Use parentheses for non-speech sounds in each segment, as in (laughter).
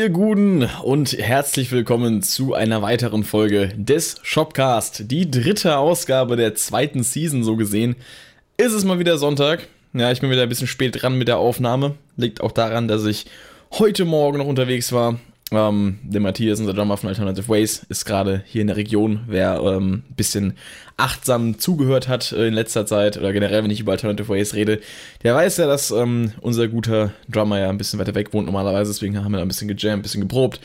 ihr Guten und herzlich willkommen zu einer weiteren Folge des Shopcast. Die dritte Ausgabe der zweiten Season, so gesehen. Ist es mal wieder Sonntag. Ja, ich bin wieder ein bisschen spät dran mit der Aufnahme. Liegt auch daran, dass ich heute Morgen noch unterwegs war ähm, der Matthias, unser Drummer von Alternative Ways, ist gerade hier in der Region. Wer ähm, ein bisschen achtsam zugehört hat äh, in letzter Zeit oder generell, wenn ich über Alternative Ways rede, der weiß ja, dass ähm, unser guter Drummer ja ein bisschen weiter weg wohnt normalerweise. Deswegen haben wir da ein bisschen gejammt, ein bisschen geprobt.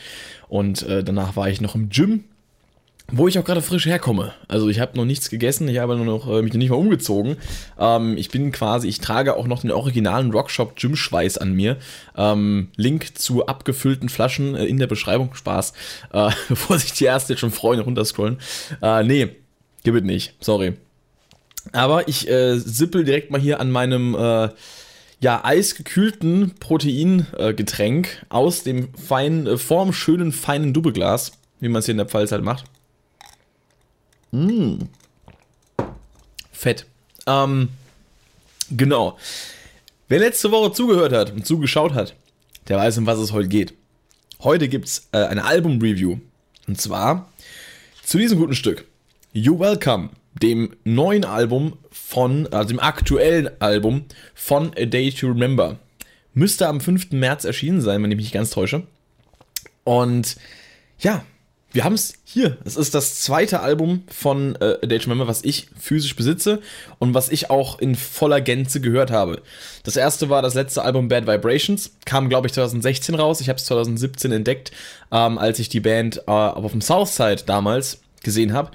Und äh, danach war ich noch im Gym wo ich auch gerade frisch herkomme. Also ich habe noch nichts gegessen, ich habe noch äh, mich noch nicht mal umgezogen. Ähm, ich bin quasi, ich trage auch noch den originalen Rockshop Gym Schweiß an mir. Ähm, Link zu abgefüllten Flaschen äh, in der Beschreibung. Spaß. Äh, (laughs) bevor sich die erste jetzt schon freuen und runterscrollen. Äh, nee, gibt es nicht. Sorry. Aber ich äh, sippel direkt mal hier an meinem äh, ja, eisgekühlten Proteingetränk äh, aus dem feinen, äh, vorm schönen, feinen Doppelglas, wie man es hier in der Pfalz halt macht. Mmh. Fett. Ähm, genau. Wer letzte Woche zugehört hat und zugeschaut hat, der weiß, um was es heute geht. Heute gibt es äh, eine Album-Review. Und zwar zu diesem guten Stück. You Welcome, dem neuen Album von, also dem aktuellen Album von A Day to Remember. Müsste am 5. März erschienen sein, wenn ich mich nicht ganz täusche. Und ja, wir haben es hier. Es ist das zweite Album von äh, A Day to Remember, was ich physisch besitze und was ich auch in voller Gänze gehört habe. Das erste war das letzte Album Bad Vibrations, kam glaube ich 2016 raus. Ich habe es 2017 entdeckt, ähm, als ich die Band äh, auf dem Southside damals gesehen habe.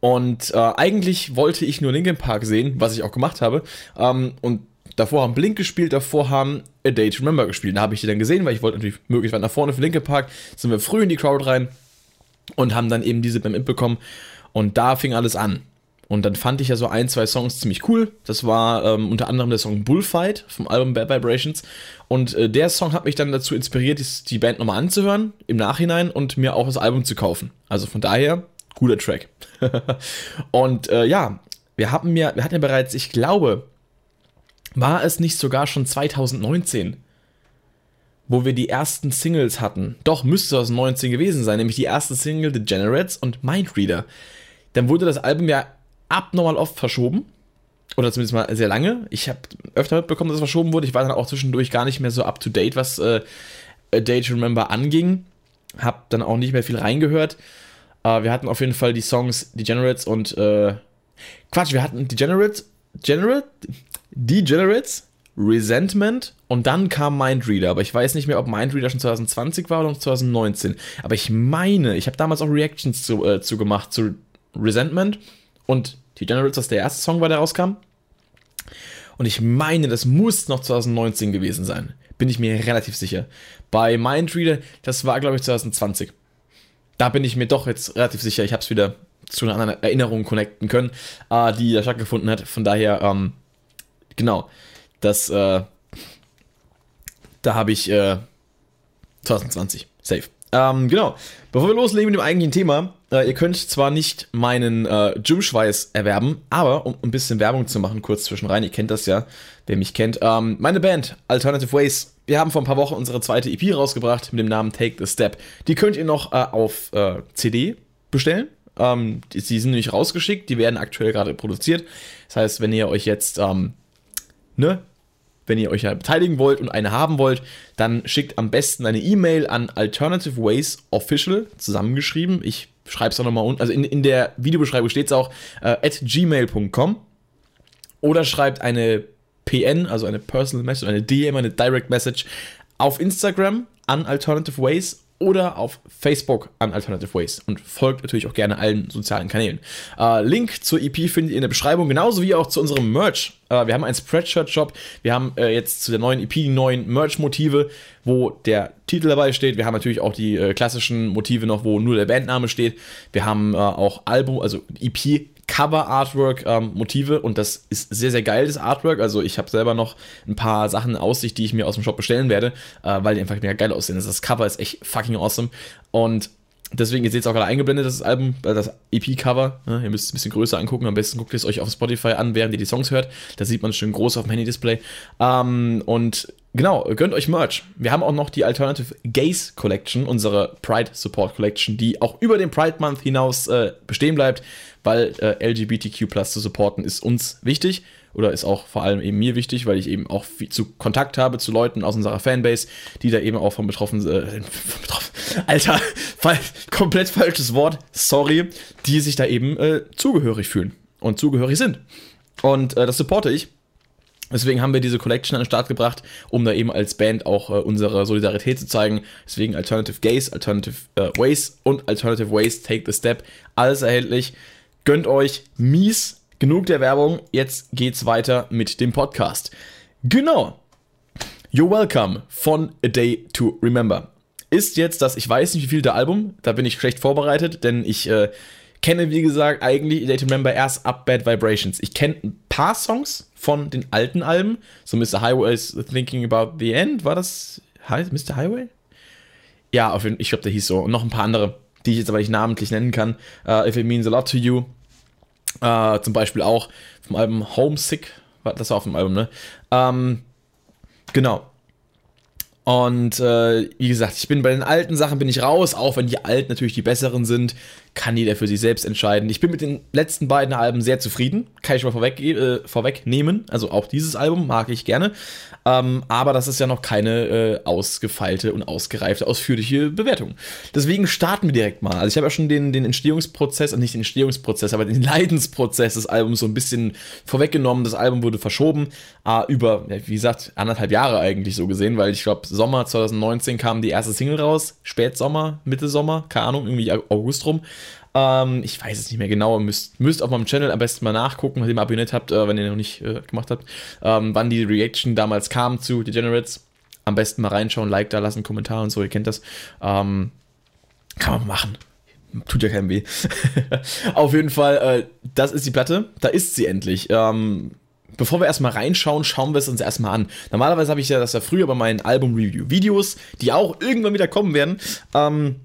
Und äh, eigentlich wollte ich nur Linkin Park sehen, was ich auch gemacht habe. Ähm, und davor haben Blink gespielt, davor haben A Day to Remember gespielt. Da habe ich die dann gesehen, weil ich wollte natürlich möglichst weit nach vorne für Linkin Park. Sind wir früh in die Crowd rein und haben dann eben diese Band mitbekommen. Und da fing alles an. Und dann fand ich ja so ein, zwei Songs ziemlich cool. Das war ähm, unter anderem der Song Bullfight vom Album Bad Vibrations. Und äh, der Song hat mich dann dazu inspiriert, die Band nochmal anzuhören im Nachhinein und mir auch das Album zu kaufen. Also von daher, guter Track. (laughs) und äh, ja, wir hatten ja, wir hatten ja bereits, ich glaube, war es nicht sogar schon 2019, wo wir die ersten Singles hatten. Doch, müsste aus 19 gewesen sein, nämlich die erste Single The Generates und Mindreader. Dann wurde das Album ja abnormal oft verschoben. Oder zumindest mal sehr lange. Ich habe öfter mitbekommen, dass es verschoben wurde. Ich war dann auch zwischendurch gar nicht mehr so up to date, was äh, A Day to Remember anging. Hab dann auch nicht mehr viel reingehört. Äh, wir hatten auf jeden Fall die Songs Degenerates und äh, Quatsch, wir hatten Degenerates, Generate, Degenerates Resentment und dann kam Mindreader. Aber ich weiß nicht mehr, ob Mindreader schon 2020 war oder 2019. Aber ich meine, ich habe damals auch Reactions zu, äh, zu gemacht zu Resentment und die Generals, das der erste Song war, der rauskam. Und ich meine, das muss noch 2019 gewesen sein. Bin ich mir relativ sicher. Bei Mindreader, das war, glaube ich, 2020. Da bin ich mir doch jetzt relativ sicher. Ich habe es wieder zu einer anderen Erinnerung connecten können, äh, die da stattgefunden hat. Von daher, ähm, genau. Das, äh, da habe ich äh, 2020. Safe. Ähm, genau. Bevor wir loslegen mit dem eigentlichen Thema, äh, ihr könnt zwar nicht meinen äh, Gymschweiß erwerben, aber um ein bisschen Werbung zu machen, kurz zwischenrein, ihr kennt das ja, wer mich kennt. Ähm, meine Band, Alternative Ways, wir haben vor ein paar Wochen unsere zweite EP rausgebracht mit dem Namen Take the Step. Die könnt ihr noch äh, auf äh, CD bestellen. Ähm, die, die, sind nämlich rausgeschickt, die werden aktuell gerade produziert. Das heißt, wenn ihr euch jetzt ähm, ne, wenn ihr euch ja beteiligen wollt und eine haben wollt, dann schickt am besten eine E-Mail an Alternative Ways Official, zusammengeschrieben. Ich schreibe es auch nochmal unten. Also in, in der Videobeschreibung steht es auch äh, at gmail.com. Oder schreibt eine PN, also eine Personal Message, eine DM, eine Direct Message auf Instagram an Alternative Ways oder auf Facebook an Alternative Ways und folgt natürlich auch gerne allen sozialen Kanälen. Äh, Link zur EP findet ihr in der Beschreibung, genauso wie auch zu unserem Merch. Äh, wir haben einen Spreadshirt-Shop, wir haben äh, jetzt zu der neuen EP die neuen Merch-Motive, wo der Titel dabei steht. Wir haben natürlich auch die äh, klassischen Motive noch, wo nur der Bandname steht. Wir haben äh, auch Album, also EP Cover-Artwork-Motive ähm, und das ist sehr, sehr geil, das Artwork. Also ich habe selber noch ein paar Sachen in Aussicht, die ich mir aus dem Shop bestellen werde, äh, weil die einfach mega geil aussehen. Das Cover ist echt fucking awesome. Und Deswegen, ihr seht es auch gerade eingeblendet, das Album, äh, das EP-Cover. Ne? Ihr müsst es ein bisschen größer angucken. Am besten guckt ihr es euch auf Spotify an, während ihr die Songs hört. Da sieht man es schön groß auf dem Handy-Display. Ähm, und genau, gönnt euch Merch. Wir haben auch noch die Alternative Gaze Collection, unsere Pride Support Collection, die auch über den Pride Month hinaus äh, bestehen bleibt, weil äh, LGBTQ zu supporten ist uns wichtig oder ist auch vor allem eben mir wichtig, weil ich eben auch viel zu Kontakt habe zu Leuten aus unserer Fanbase, die da eben auch von betroffen, äh, (laughs) von betroffen Alter, (laughs) fall, komplett falsches Wort, sorry, die sich da eben äh, zugehörig fühlen und zugehörig sind. Und äh, das supporte ich. Deswegen haben wir diese Collection an den Start gebracht, um da eben als Band auch äh, unsere Solidarität zu zeigen. Deswegen Alternative Gays, Alternative äh, Ways und Alternative Ways Take the Step. Alles erhältlich. Gönnt euch mies Genug der Werbung, jetzt geht's weiter mit dem Podcast. Genau. You're Welcome von A Day to Remember. Ist jetzt das, ich weiß nicht wie viel der Album, da bin ich schlecht vorbereitet, denn ich äh, kenne, wie gesagt, eigentlich A Day to Remember erst ab Bad Vibrations. Ich kenne ein paar Songs von den alten Alben, so Mr. Highway is Thinking About the End, war das Mr. Highway? Ja, auf jeden, ich glaube, der hieß so. Und noch ein paar andere, die ich jetzt aber nicht namentlich nennen kann. Uh, If It Means a Lot to You, äh, zum Beispiel auch vom Album Homesick, das war auf dem Album, ne? Ähm, genau. Und äh, wie gesagt, ich bin bei den alten Sachen bin ich raus, auch wenn die alten natürlich die besseren sind, kann jeder für sich selbst entscheiden. Ich bin mit den letzten beiden Alben sehr zufrieden, kann ich mal vorweg, äh, vorwegnehmen. Also auch dieses Album mag ich gerne. Ähm, aber das ist ja noch keine äh, ausgefeilte und ausgereifte, ausführliche Bewertung. Deswegen starten wir direkt mal. Also ich habe ja schon den, den Entstehungsprozess, also nicht den Entstehungsprozess, aber den Leidensprozess des Albums so ein bisschen vorweggenommen. Das Album wurde verschoben äh, über, wie gesagt, anderthalb Jahre eigentlich so gesehen, weil ich glaube, Sommer 2019 kam die erste Single raus, Spätsommer, Mitte Sommer, keine Ahnung, irgendwie August rum. Ähm, ich weiß es nicht mehr genau. Müsst, müsst auf meinem Channel am besten mal nachgucken, wenn ihr abonniert habt, äh, wenn ihr noch nicht äh, gemacht habt, ähm, wann die Reaction damals kam zu Degenerates. Am besten mal reinschauen, Like da lassen, Kommentar und so, ihr kennt das. Ähm, kann man machen. Tut ja keinem weh. (laughs) auf jeden Fall, äh, das ist die Platte. Da ist sie endlich. Ähm, bevor wir erstmal reinschauen, schauen wir es uns erstmal an. Normalerweise habe ich ja das ja früher bei meinen Album-Review-Videos, die auch irgendwann wieder kommen werden. Ähm,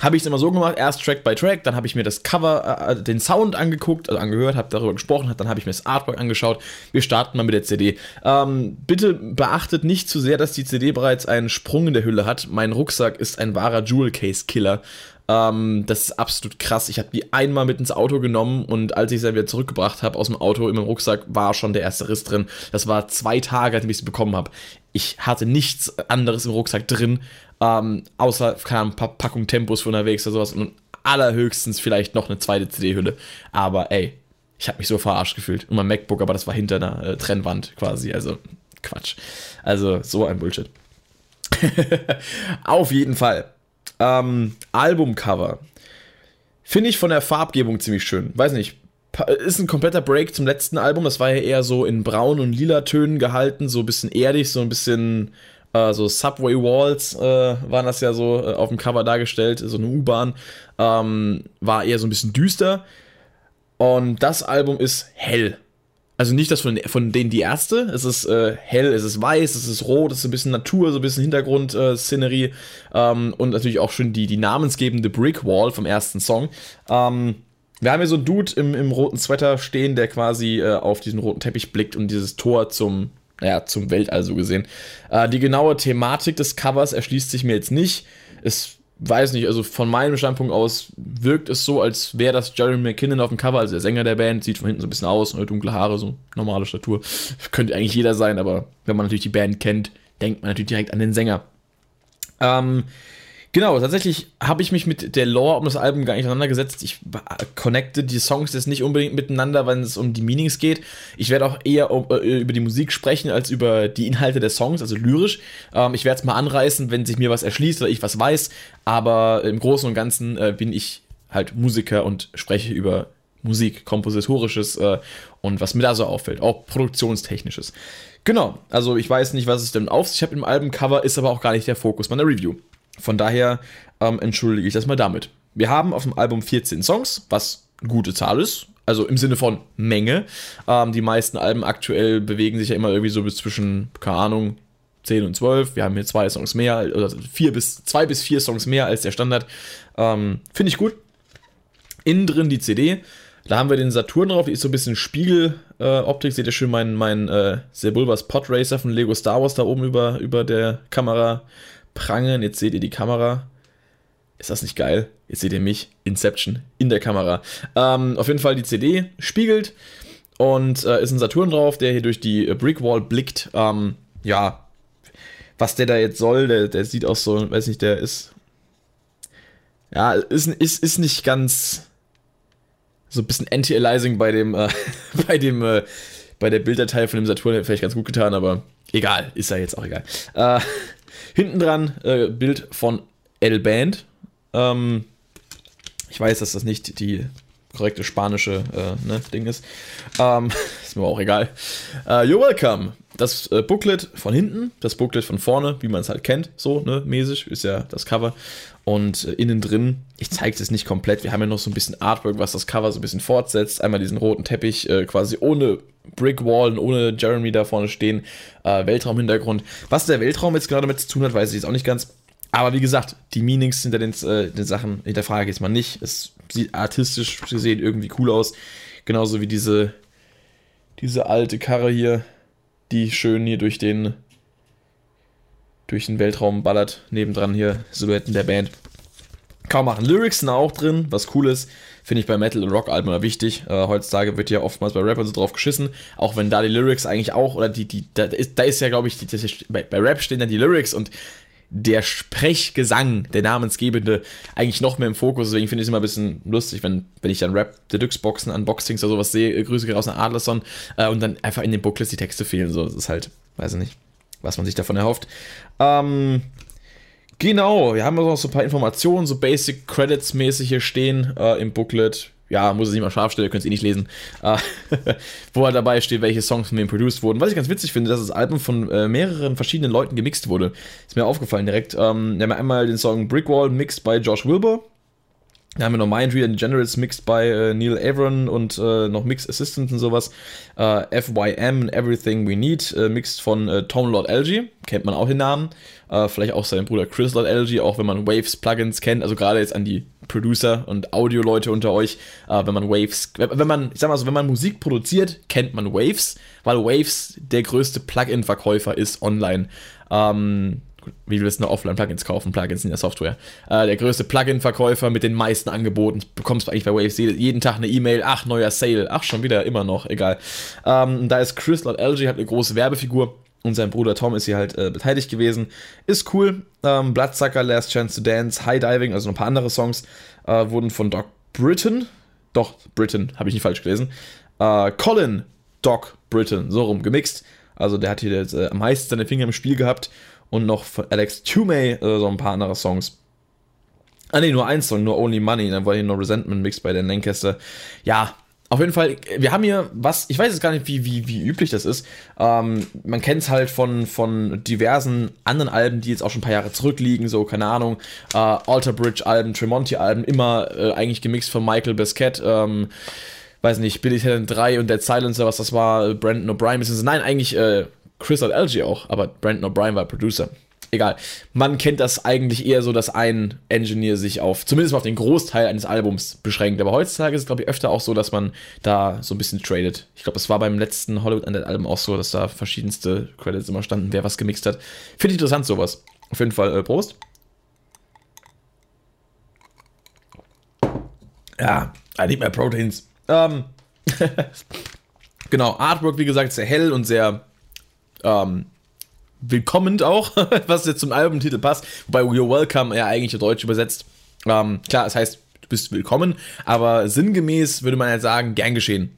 habe ich es immer so gemacht, erst Track by Track, dann habe ich mir das Cover, äh, den Sound angeguckt, also angehört, habe darüber gesprochen, dann habe ich mir das Artwork angeschaut. Wir starten mal mit der CD. Ähm, bitte beachtet nicht zu sehr, dass die CD bereits einen Sprung in der Hülle hat. Mein Rucksack ist ein wahrer Jewel Case Killer. Ähm, das ist absolut krass. Ich habe die einmal mit ins Auto genommen und als ich sie wieder zurückgebracht habe aus dem Auto in meinem Rucksack, war schon der erste Riss drin. Das war zwei Tage, als ich sie bekommen habe. Ich hatte nichts anderes im Rucksack drin, ähm, außer, keine ein paar Packungen Tempos für unterwegs oder sowas und allerhöchstens vielleicht noch eine zweite CD-Hülle. Aber ey, ich habe mich so verarscht gefühlt. Und mein MacBook, aber das war hinter einer äh, Trennwand quasi. Also Quatsch. Also so ein Bullshit. (laughs) Auf jeden Fall. Ähm, Albumcover. Finde ich von der Farbgebung ziemlich schön. Weiß nicht. Ist ein kompletter Break zum letzten Album. Das war ja eher so in braun und lila Tönen gehalten. So ein bisschen erdig, so ein bisschen. Äh, so Subway Walls äh, waren das ja so äh, auf dem Cover dargestellt. So eine U-Bahn. Ähm, war eher so ein bisschen düster. Und das Album ist hell. Also nicht das von, von denen die erste. Es ist äh, hell, es ist weiß, es ist rot, es ist ein bisschen Natur, so ein bisschen Hintergrund-Szenerie. Äh, ähm, und natürlich auch schon die, die namensgebende Brick Wall vom ersten Song. Ähm, wir haben hier so einen Dude im, im roten Sweater stehen, der quasi äh, auf diesen roten Teppich blickt und dieses Tor zum, naja, zum Weltall so gesehen. Äh, die genaue Thematik des Covers erschließt sich mir jetzt nicht. Es weiß nicht, also von meinem Standpunkt aus wirkt es so, als wäre das Jeremy McKinnon auf dem Cover, also der Sänger der Band, sieht von hinten so ein bisschen aus, dunkle Haare, so normale Statur. (laughs) Könnte eigentlich jeder sein, aber wenn man natürlich die Band kennt, denkt man natürlich direkt an den Sänger. Ähm, Genau, tatsächlich habe ich mich mit der Lore um das Album gar nicht auseinandergesetzt. Ich connecte die Songs jetzt nicht unbedingt miteinander, wenn es um die Meanings geht. Ich werde auch eher äh, über die Musik sprechen, als über die Inhalte der Songs, also lyrisch. Ähm, ich werde es mal anreißen, wenn sich mir was erschließt oder ich was weiß. Aber im Großen und Ganzen äh, bin ich halt Musiker und spreche über Musik, Kompositorisches äh, und was mir da so auffällt, auch Produktionstechnisches. Genau, also ich weiß nicht, was es denn auf sich hat im Albumcover, ist aber auch gar nicht der Fokus meiner Review. Von daher ähm, entschuldige ich das mal damit. Wir haben auf dem Album 14 Songs, was eine gute Zahl ist. Also im Sinne von Menge. Ähm, die meisten Alben aktuell bewegen sich ja immer irgendwie so bis zwischen, keine Ahnung, 10 und 12. Wir haben hier zwei Songs mehr, oder vier bis, zwei bis vier Songs mehr als der Standard. Ähm, Finde ich gut. Innen drin die CD. Da haben wir den Saturn drauf, die ist so ein bisschen Spiegeloptik. Äh, Seht ihr schön meinen mein, äh, Sebulbas Pod Racer von Lego Star Wars da oben über, über der Kamera prangen. Jetzt seht ihr die Kamera. Ist das nicht geil? Jetzt seht ihr mich, Inception, in der Kamera. Ähm, auf jeden Fall die CD spiegelt und äh, ist ein Saturn drauf, der hier durch die Brickwall blickt. Ähm, ja, was der da jetzt soll, der, der sieht auch so, weiß nicht, der ist. Ja, ist, ist, ist nicht ganz so ein bisschen Anti-Aliasing bei dem, äh, (laughs) bei dem, äh, bei der Bilddatei von dem Saturn hätte vielleicht ganz gut getan, aber egal, ist ja jetzt auch egal. Äh, hinten dran äh, Bild von L-Band. Ähm, ich weiß, dass das nicht die korrekte spanische äh, ne, Ding ist. Ähm, (laughs) ist mir auch egal. Uh, you're welcome. Das äh, Booklet von hinten, das Booklet von vorne, wie man es halt kennt, so, ne, mäßig, ist ja das Cover. Und äh, innen drin, ich zeige es nicht komplett, wir haben ja noch so ein bisschen Artwork, was das Cover so ein bisschen fortsetzt. Einmal diesen roten Teppich, äh, quasi ohne Brickwall und ohne Jeremy da vorne stehen, äh, Weltraumhintergrund. Was der Weltraum jetzt gerade mit zu tun hat, weiß ich jetzt auch nicht ganz. Aber wie gesagt, die Meanings hinter den, äh, den Sachen hinterfrage ich jetzt mal nicht. Es sieht artistisch gesehen irgendwie cool aus. Genauso wie diese, diese alte Karre hier, die schön hier durch den, durch den Weltraum ballert. Nebendran hier Silhouetten der Band. Kaum machen. Lyrics sind auch drin, was cool ist. Finde ich bei Metal- und Rock-Alben immer wichtig. Äh, heutzutage wird ja oftmals bei Rappern so drauf geschissen. Auch wenn da die Lyrics eigentlich auch, oder die, die, da ist, da ist ja, glaube ich, die, bei, bei Rap stehen dann die Lyrics und der Sprechgesang, der namensgebende, eigentlich noch mehr im Fokus. Deswegen finde ich es immer ein bisschen lustig, wenn, wenn ich dann Rap Deluxe-Boxen, Unboxings oder sowas sehe, Grüße gehen raus an Adlerson, äh, und dann einfach in den Booklets die Texte fehlen. So, das ist halt, weiß ich nicht, was man sich davon erhofft. Ähm, genau, wir haben also noch so ein paar Informationen, so Basic Credits mäßig hier stehen äh, im Booklet ja, muss es nicht mal scharf stellen, ihr könnt es eh nicht lesen, äh, (laughs) wo halt dabei steht, welche Songs von wem produced wurden. Was ich ganz witzig finde, dass das Album von äh, mehreren verschiedenen Leuten gemixt wurde. Ist mir aufgefallen direkt. Ähm, wir haben einmal den Song Brickwall mixed by Josh Wilbur. Dann haben wir noch Mindreader and Generals mixed by äh, Neil Avron und äh, noch Mix Assistant und sowas. Äh, FYM Everything We Need äh, mixed von äh, Tom Lord LG. Kennt man auch den Namen. Äh, vielleicht auch seinen Bruder Lord LG, auch wenn man Waves Plugins kennt. Also gerade jetzt an die Producer und Audio-Leute unter euch, äh, wenn man Waves, wenn man, ich sag mal so, wenn man Musik produziert, kennt man Waves, weil Waves der größte Plugin-Verkäufer ist online. Ähm, wie willst du noch Offline-Plugins kaufen? Plugins in der Software. Äh, der größte Plugin-Verkäufer mit den meisten Angeboten. Bekommst du eigentlich bei Waves jeden Tag eine E-Mail. Ach, neuer Sale. Ach, schon wieder, immer noch. Egal. Ähm, da ist Chris Lord LG, hat eine große Werbefigur. Und sein Bruder Tom ist hier halt äh, beteiligt gewesen. Ist cool. Ähm, Bloodsucker, Last Chance to Dance, High Diving, also noch ein paar andere Songs, äh, wurden von Doc Britton, doch, Britton, habe ich nicht falsch gelesen, äh, Colin Doc Britton, so rum gemixt. Also der hat hier jetzt, äh, am meisten seine Finger im Spiel gehabt. Und noch von Alex Toomey äh, so ein paar andere Songs. Ah ne, nur ein Song, nur Only Money. Dann war hier nur Resentment Mix bei den Lancaster. Ja, auf jeden Fall, wir haben hier was, ich weiß jetzt gar nicht, wie, wie, wie üblich das ist. Ähm, man kennt es halt von, von diversen anderen Alben, die jetzt auch schon ein paar Jahre zurückliegen, so, keine Ahnung, äh, Alter Bridge-Alben, Tremonti-Alben, immer äh, eigentlich gemixt von Michael Bisquet, ähm, weiß nicht, Billy Talent 3 und Dead Silencer, was das war, Brandon O'Brien, nein, eigentlich äh, Chris LG auch, aber Brandon O'Brien war Producer egal. Man kennt das eigentlich eher so, dass ein Engineer sich auf, zumindest auf den Großteil eines Albums beschränkt. Aber heutzutage ist es, glaube ich, öfter auch so, dass man da so ein bisschen tradet. Ich glaube, das war beim letzten Hollywood Undead Album auch so, dass da verschiedenste Credits immer standen, wer was gemixt hat. Finde ich interessant, sowas. Auf jeden Fall, äh, Prost. Ja, I need my proteins. Ähm, (laughs) genau, Artwork, wie gesagt, sehr hell und sehr ähm, willkommend auch, (laughs) was jetzt zum Albumtitel passt. Wobei You're Welcome ja eigentlich in Deutsch übersetzt. Ähm, klar, es heißt, du bist willkommen, aber sinngemäß würde man ja sagen, gern geschehen.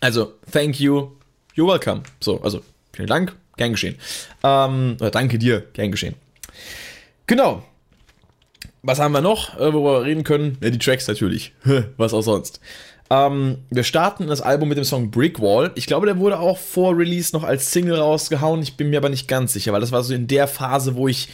Also, thank you, you're welcome. So, also, vielen Dank, gern geschehen. Ähm, oder danke dir, gern geschehen. Genau. Was haben wir noch, äh, worüber wir reden können? Ja, die Tracks natürlich. (laughs) Was auch sonst. Ähm, wir starten das Album mit dem Song Brickwall. Ich glaube, der wurde auch vor Release noch als Single rausgehauen. Ich bin mir aber nicht ganz sicher, weil das war so in der Phase, wo ich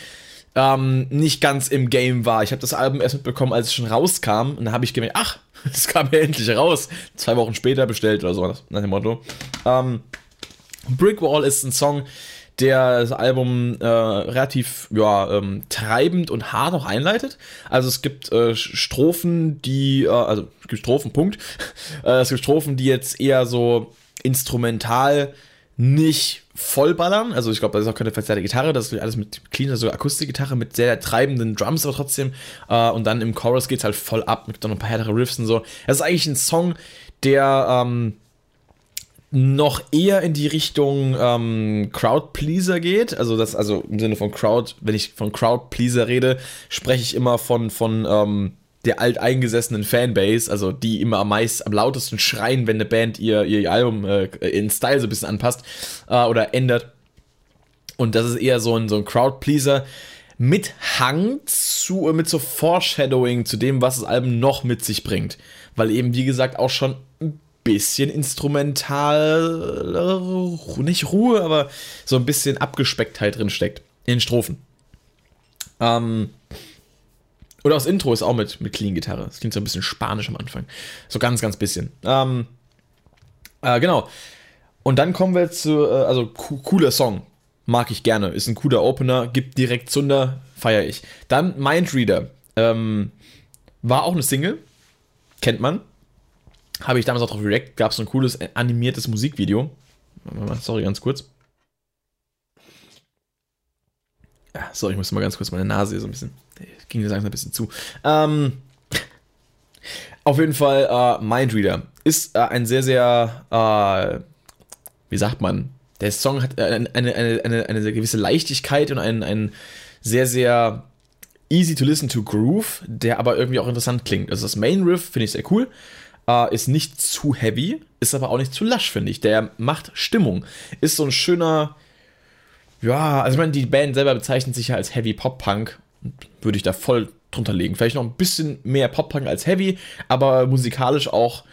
ähm, nicht ganz im Game war. Ich habe das Album erst mitbekommen, als es schon rauskam. Und dann habe ich gemerkt, ach, (laughs) es kam ja endlich raus. Zwei Wochen später bestellt oder so, nach dem Motto. Ähm, Brickwall ist ein Song, der das Album äh, relativ ja, ähm, treibend und hart auch einleitet. Also es gibt äh, Strophen, die, äh, also es gibt Strophen, Punkt. (laughs) Äh, es gibt Strophen, die jetzt eher so instrumental nicht vollballern. Also ich glaube, da ist auch keine verzerrte Gitarre, das ist alles mit clean, also Akustikgitarre mit sehr treibenden Drums, aber trotzdem. Äh, und dann im Chorus geht es halt voll ab mit noch ein paar härtere Riffs und so. Das ist eigentlich ein Song, der ähm, noch eher in die Richtung ähm, Crowd-Pleaser geht. Also das, also im Sinne von Crowd, wenn ich von Crowd-Pleaser rede, spreche ich immer von, von ähm, der alteingesessenen Fanbase, also die immer am meisten, am lautesten schreien, wenn eine Band ihr, ihr Album äh, in Style so ein bisschen anpasst äh, oder ändert. Und das ist eher so ein, so ein Crowd-Pleaser mit Hang zu, mit so Foreshadowing zu dem, was das Album noch mit sich bringt. Weil eben, wie gesagt, auch schon bisschen instrumental, nicht Ruhe, aber so ein bisschen Abgespecktheit drin steckt. In Strophen. Ähm, oder das Intro ist auch mit, mit Clean-Gitarre. Das klingt so ein bisschen spanisch am Anfang. So ganz, ganz bisschen. Ähm, äh, genau. Und dann kommen wir zu, äh, also cooler Song. Mag ich gerne. Ist ein cooler Opener. Gibt direkt Zunder. Feier ich. Dann Mindreader. Ähm, war auch eine Single. Kennt man. Habe ich damals auch drauf React. Gab es so ein cooles animiertes Musikvideo. Sorry, ganz kurz. Ja, sorry, ich muss mal ganz kurz meine Nase hier so ein bisschen ging mir langsam ein bisschen zu. Ähm, auf jeden Fall, äh, Mindreader ist äh, ein sehr, sehr, äh, wie sagt man, der Song hat eine, eine, eine, eine gewisse Leichtigkeit und einen, einen sehr, sehr easy to listen to Groove, der aber irgendwie auch interessant klingt. Also das Main Riff finde ich sehr cool. Uh, ist nicht zu heavy, ist aber auch nicht zu lasch, finde ich. Der macht Stimmung. Ist so ein schöner, ja, also ich meine, die Band selber bezeichnet sich ja als Heavy Pop Punk würde ich da voll drunter legen. Vielleicht noch ein bisschen mehr Pop-Punk als Heavy, aber musikalisch auch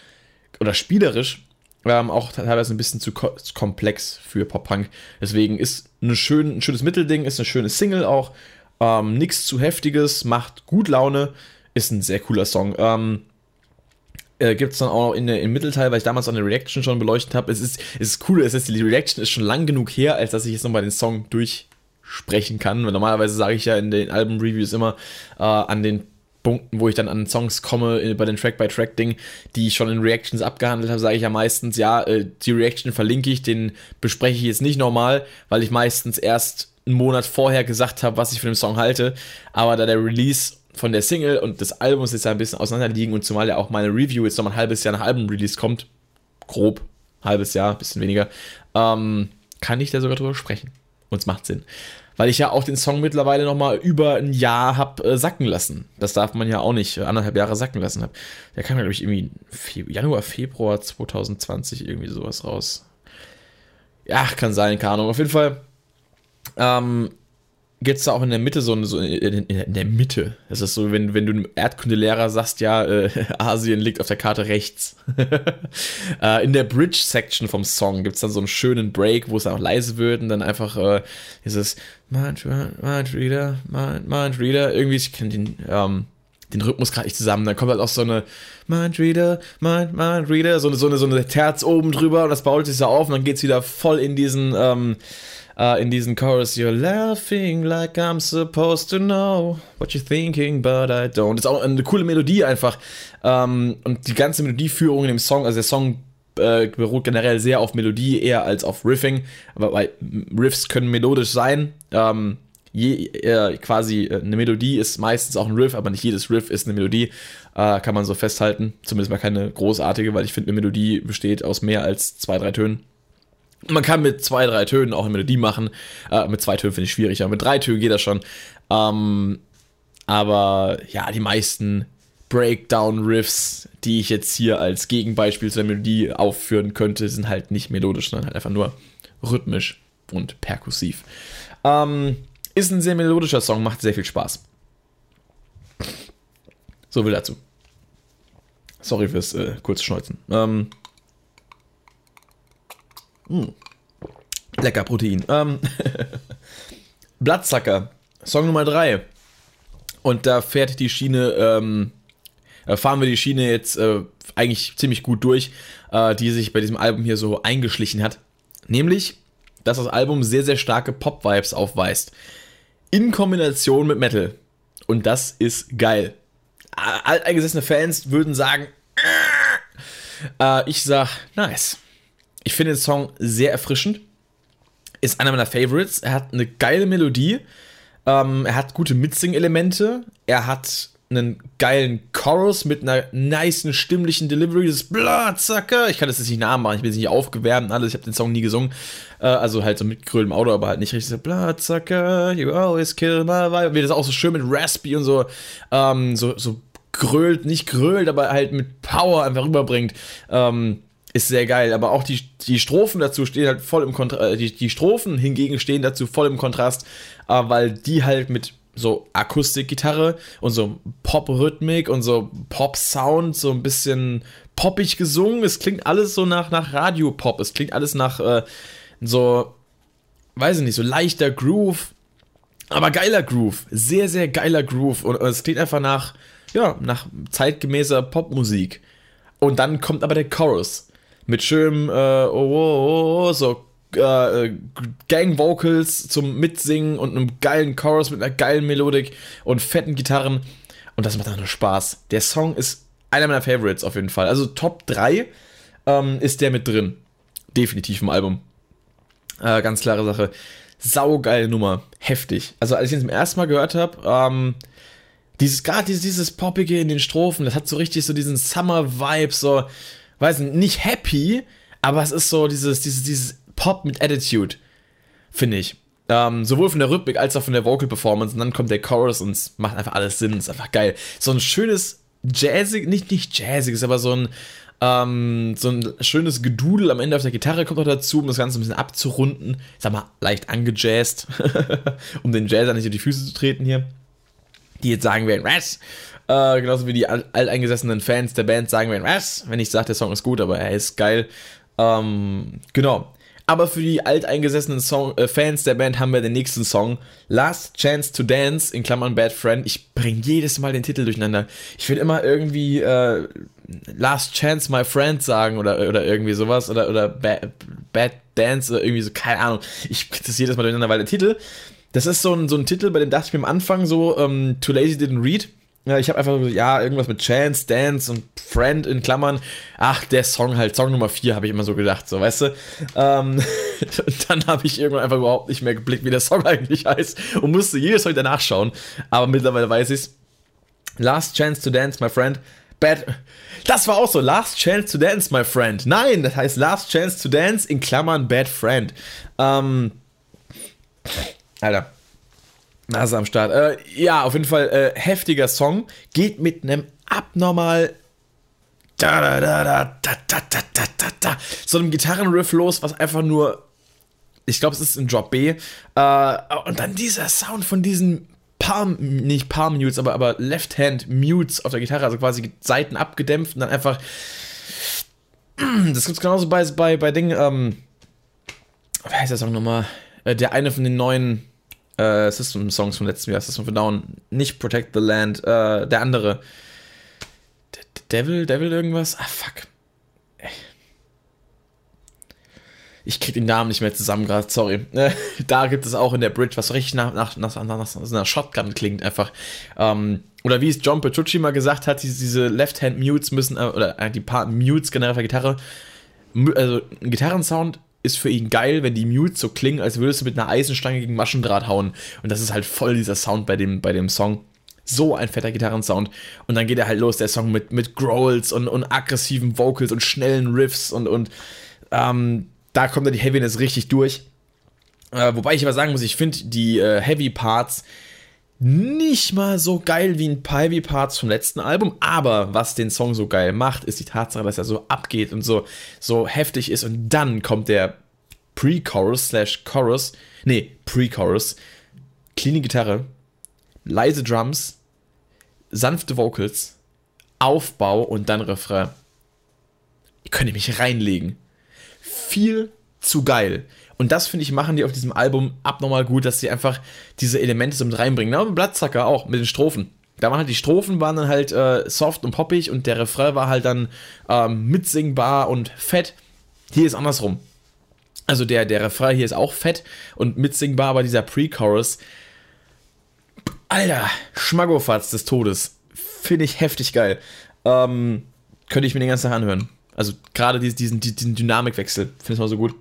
oder spielerisch ähm, auch teilweise ein bisschen zu, ko komplex für Pop-Punk. Deswegen ist eine schön, ein schönes Mittelding, ist eine schöne Single auch. Ähm, nichts zu heftiges, macht gut Laune, ist ein sehr cooler Song. Ähm, äh, Gibt es dann auch noch in im Mittelteil, weil ich damals an der Reaction schon beleuchtet habe. Es ist, es ist cool, es ist, die Reaction ist schon lang genug her, als dass ich jetzt nochmal den Song durch sprechen kann. Weil normalerweise sage ich ja in den Album-Reviews immer äh, an den Punkten, wo ich dann an Songs komme, äh, bei den Track-by-Track-Ding, die ich schon in Reactions abgehandelt habe, sage ich ja meistens, ja, äh, die Reaction verlinke ich, den bespreche ich jetzt nicht normal, weil ich meistens erst einen Monat vorher gesagt habe, was ich von dem Song halte. Aber da der Release von der Single und des Albums jetzt ein bisschen auseinander liegen und zumal ja auch meine Review jetzt noch ein halbes Jahr nach Album-Release kommt, grob, halbes Jahr, bisschen weniger, ähm, kann ich da sogar drüber sprechen. Und es macht Sinn weil ich ja auch den Song mittlerweile nochmal über ein Jahr habe äh, sacken lassen. Das darf man ja auch nicht äh, anderthalb Jahre sacken lassen. Hab. Der kam ja, glaube ich, irgendwie Fe Januar, Februar 2020 irgendwie sowas raus. Ja, kann sein, keine Ahnung. Auf jeden Fall ähm, gibt es da auch in der Mitte so, so in, in, der Mitte. Das ist so, wenn, wenn du einem Erdkundelehrer sagst, ja, äh, (laughs) Asien liegt auf der Karte rechts. (laughs) äh, in der Bridge-Section vom Song gibt es dann so einen schönen Break, wo es auch leise wird und dann einfach äh, dieses Mind, Mind Reader, Mind, Mind Reader, irgendwie, ich kenne den, ähm, den Rhythmus gerade nicht zusammen. Dann kommt halt auch so eine Mind Reader, Mind, Mind Reader, so eine, so eine, so eine Terz oben drüber und das baut sich so auf und dann geht es wieder voll in diesen, ähm, uh, in diesem Chorus, You're laughing like I'm supposed to know what you're thinking, but I don't. Das ist auch eine coole Melodie einfach. Um, ähm, und die ganze Melodieführung in dem Song, also der Song äh, beruht generell sehr auf Melodie, eher als auf Riffing. Aber weil Riffs können melodisch sein. Ähm, je, äh, quasi äh, eine Melodie ist meistens auch ein Riff, aber nicht jedes Riff ist eine Melodie. Äh, kann man so festhalten. Zumindest mal keine großartige, weil ich finde, eine Melodie besteht aus mehr als zwei, drei Tönen. Man kann mit zwei, drei Tönen auch eine Melodie machen. Äh, mit zwei Tönen finde ich schwierig, aber mit drei Tönen geht das schon. Ähm, aber ja, die meisten Breakdown-Riffs, die ich jetzt hier als Gegenbeispiel zu der Melodie aufführen könnte, sind halt nicht melodisch, sondern halt einfach nur rhythmisch und perkussiv. Ähm, ist ein sehr melodischer Song, macht sehr viel Spaß. So viel dazu. Sorry fürs äh, kurze Schneuzen. Ähm, hm. Lecker Protein. Ähm, (laughs) Blattsacker, Song Nummer 3. Und da fährt die Schiene, ähm, fahren wir die Schiene jetzt äh, eigentlich ziemlich gut durch, äh, die sich bei diesem Album hier so eingeschlichen hat. Nämlich dass das Album sehr, sehr starke Pop-Vibes aufweist. In Kombination mit Metal. Und das ist geil. Alteingesessene Fans würden sagen, äh, ich sag, nice. Ich finde den Song sehr erfrischend. Ist einer meiner Favorites. Er hat eine geile Melodie. Ähm, er hat gute Mitsing-Elemente. Er hat einen geilen Chorus mit einer niceen stimmlichen Delivery. Das Bloodsucker. Ich kann das jetzt nicht nachmachen. Ich bin jetzt nicht aufgewärmt und alles. Ich habe den Song nie gesungen. Äh, also halt so mit Gröl im Auto, aber halt nicht richtig so Bloodsucker. You always kill my vibe. Wie das auch so schön mit Raspy und so, ähm, so, so grölt, nicht grölt, aber halt mit Power einfach rüberbringt. Ähm, ist sehr geil, aber auch die, die Strophen dazu stehen halt voll im Kontrast, äh, die, die Strophen hingegen stehen dazu voll im Kontrast, äh, weil die halt mit so Akustikgitarre und so Pop-Rhythmik und so Pop-Sound, so ein bisschen poppig gesungen. Es klingt alles so nach, nach Radio-Pop. Es klingt alles nach äh, so, weiß ich nicht, so leichter Groove, aber geiler Groove. Sehr, sehr geiler Groove. Und es klingt einfach nach, ja, nach zeitgemäßer Popmusik. Und dann kommt aber der Chorus mit schönem, äh, oh, oh, oh, so äh, Gang-Vocals zum Mitsingen und einem geilen Chorus mit einer geilen Melodik und fetten Gitarren. Und das macht einfach nur Spaß. Der Song ist einer meiner Favorites auf jeden Fall. Also Top 3 ähm, ist der mit drin. Definitiv im Album. Äh, ganz klare Sache. Saugeile Nummer. Heftig. Also als ich ihn zum ersten Mal gehört habe, ähm, dieses, gerade dieses, dieses Poppige in den Strophen, das hat so richtig so diesen Summer-Vibe, so, weiß nicht, nicht happy, aber es ist so dieses, dieses, dieses Pop mit Attitude, finde ich. Ähm, sowohl von der Rhythmik als auch von der Vocal Performance. Und dann kommt der Chorus und es macht einfach alles Sinn. Ist einfach geil. So ein schönes Jazzig, nicht, nicht Jazziges, aber so ein, ähm, so ein schönes Gedudel am Ende auf der Gitarre kommt noch dazu, um das Ganze ein bisschen abzurunden. Ich sag mal, leicht angejazzt, (laughs) um den Jazzer nicht auf die Füße zu treten hier. Die jetzt sagen werden, was? Äh, genauso wie die alteingesessenen Fans der Band sagen werden, was? Wenn ich sage, der Song ist gut, aber er ist geil. Ähm, genau. Aber für die alteingesessenen Song, äh, Fans der Band haben wir den nächsten Song. Last Chance to Dance, in Klammern Bad Friend. Ich bringe jedes Mal den Titel durcheinander. Ich will immer irgendwie äh, Last Chance My Friend sagen oder, oder irgendwie sowas. Oder, oder Bad, Bad Dance oder irgendwie so, keine Ahnung. Ich kriege das jedes Mal durcheinander, weil der Titel, das ist so ein, so ein Titel, bei dem dachte ich mir am Anfang so, ähm, Too Lazy Didn't Read. Ja, ich habe einfach so, ja, irgendwas mit Chance, Dance und Friend in Klammern. Ach, der Song halt, Song Nummer 4, habe ich immer so gedacht, so, weißt du? Ähm, (laughs) dann habe ich irgendwann einfach überhaupt nicht mehr geblickt, wie der Song (laughs) eigentlich heißt und musste jedes Mal wieder nachschauen. Aber mittlerweile weiß ich's. Last Chance to Dance, my friend. Bad. Das war auch so. Last Chance to Dance, my friend. Nein, das heißt Last Chance to Dance in Klammern Bad Friend. Ähm. Alter. Nase am Start. Äh, ja, auf jeden Fall äh, heftiger Song. Geht mit einem abnormal da, da, da, da, da, da, da, da, da, so einem Gitarrenriff los, was einfach nur, ich glaube, es ist ein Drop B. Äh, und dann dieser Sound von diesen Palm, nicht Palm Mutes, aber, aber Left-Hand Mutes auf der Gitarre, also quasi Seiten abgedämpft und dann einfach. Das gibt's genauso bei, bei, bei Dingen, ähm, wie heißt der Song nochmal? Äh, der eine von den neuen äh, System-Songs vom letzten Jahr, System of Down, nicht Protect the Land, äh, der andere. Devil, Devil irgendwas? Ah, fuck. Ich krieg den Namen nicht mehr zusammen gerade, sorry. (laughs) da gibt es auch in der Bridge, was richtig nach, nach, nach, nach, nach so einer Shotgun klingt, einfach. Ähm, oder wie es John Petrucci mal gesagt hat, diese, diese Left-Hand-Mutes müssen, äh, oder äh, die paar Mutes generell auf der Gitarre, also ein Gitarrensound ist für ihn geil, wenn die Mutes so klingen, als würdest du mit einer Eisenstange gegen Maschendraht hauen. Und das ist halt voll dieser Sound bei dem, bei dem Song. So ein fetter Gitarrensound. Und dann geht er halt los, der Song mit, mit Growls und, und aggressiven Vocals und schnellen Riffs und, und ähm, da kommt dann die Heaviness richtig durch. Äh, wobei ich aber sagen muss, ich finde die äh, Heavy Parts nicht mal so geil wie ein Heavy Parts vom letzten Album, aber was den Song so geil macht, ist die Tatsache, dass er so abgeht und so, so heftig ist und dann kommt der Pre-Chorus slash Chorus, nee, Pre-Chorus, clean Gitarre, leise Drums, sanfte Vocals, Aufbau und dann Refrain. Ihr könnt mich reinlegen. Viel zu geil. Und das, finde ich, machen die auf diesem Album abnormal gut, dass sie einfach diese Elemente so mit reinbringen. Na, mit Blattzacker auch, mit den Strophen. Da waren halt die Strophen waren dann halt äh, soft und poppig und der Refrain war halt dann ähm, mitsingbar und fett. Hier ist andersrum. Also der, der Refrain hier ist auch fett und mitsingbar, aber dieser Pre-Chorus, Alter, Schmaggofatz des Todes. Finde ich heftig geil. Ähm, könnte ich mir den ganzen Tag anhören. Also gerade diesen, diesen, diesen Dynamikwechsel. Finde ich mal so gut.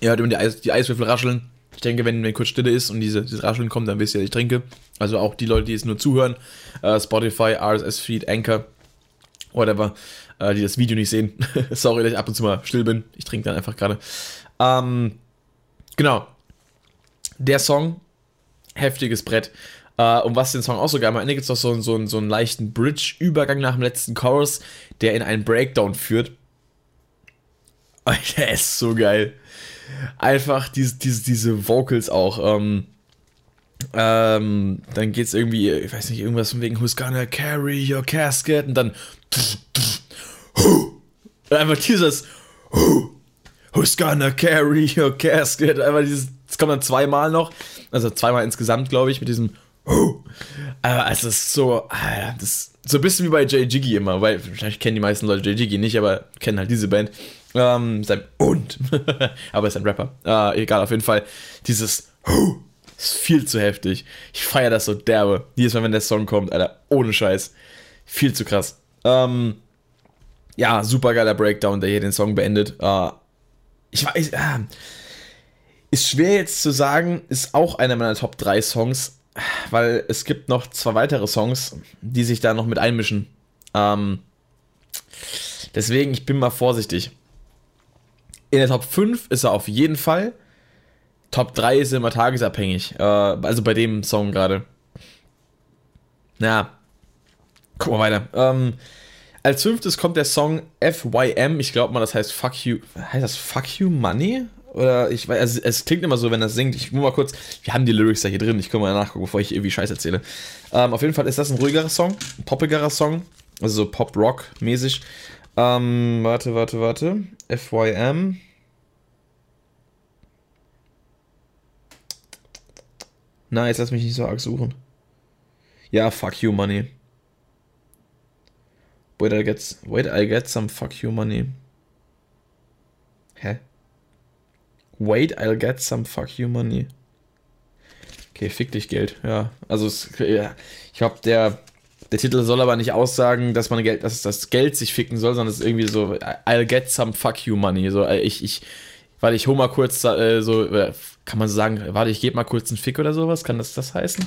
Ihr hört immer die, Eis, die Eiswürfel rascheln. Ich denke, wenn, wenn kurz Stille ist und diese, dieses Rascheln kommt, dann wisst ihr, ich trinke. Also auch die Leute, die es nur zuhören. Äh, Spotify, RSS-Feed, Anchor, whatever, äh, die das Video nicht sehen. (laughs) Sorry, dass ich ab und zu mal still bin. Ich trinke dann einfach gerade. Ähm, genau. Der Song, heftiges Brett. Äh, und was den Song auch so geil macht, gibt es noch so, so, so einen leichten Bridge-Übergang nach dem letzten Chorus, der in einen Breakdown führt. Der ist so geil. Einfach diese, diese, diese Vocals auch. Ähm, ähm, dann es irgendwie, ich weiß nicht, irgendwas von wegen Who's gonna carry your casket? Und dann und einfach dieses Who's gonna carry your casket? Einfach dieses, das kommt dann zweimal noch. Also zweimal insgesamt, glaube ich, mit diesem aber es ist so, das ist so ein bisschen wie bei Jay Jiggy immer, weil vielleicht kennen die meisten Leute Jay Jiggy nicht, aber kennen halt diese Band. Ähm, sein und, (laughs) aber ist ein Rapper. Äh, egal, auf jeden Fall. Dieses ist viel zu heftig. Ich feiere das so derbe. Jedes Mal, wenn der Song kommt, Alter, ohne Scheiß. Viel zu krass. Ähm, ja, super geiler Breakdown, der hier den Song beendet. Äh, ich weiß, äh, ist schwer jetzt zu sagen, ist auch einer meiner Top 3 Songs, weil es gibt noch zwei weitere Songs, die sich da noch mit einmischen. Ähm, deswegen, ich bin mal vorsichtig. In der Top 5 ist er auf jeden Fall. Top 3 ist immer tagesabhängig. Äh, also bei dem Song gerade. Na, gucken wir weiter. Ähm, als fünftes kommt der Song FYM. Ich glaube mal, das heißt Fuck You. Heißt das Fuck You Money? Oder ich weiß, also es klingt immer so, wenn das singt. Ich muss mal kurz, wir haben die Lyrics ja hier drin. Ich kann mal nachgucken, bevor ich irgendwie Scheiß erzähle. Ähm, auf jeden Fall ist das ein ruhigerer Song, ein poppigerer Song. Also so Pop-Rock-mäßig. Ähm, warte, warte, warte. FYM. Na, jetzt lass mich nicht so arg suchen. Ja, fuck you money. Wait, I get, wait, I get some fuck you money. Hä? Wait, I'll get some fuck you money. Okay, fick dich Geld. Ja, also es, ja, ich glaube, der, der Titel soll aber nicht aussagen, dass man Geld, dass das Geld sich ficken soll, sondern es ist irgendwie so, I'll get some fuck you money. So, äh, ich, ich, warte, ich hol mal kurz äh, so, kann man so sagen, warte, ich gebe mal kurz einen Fick oder sowas, kann das das heißen?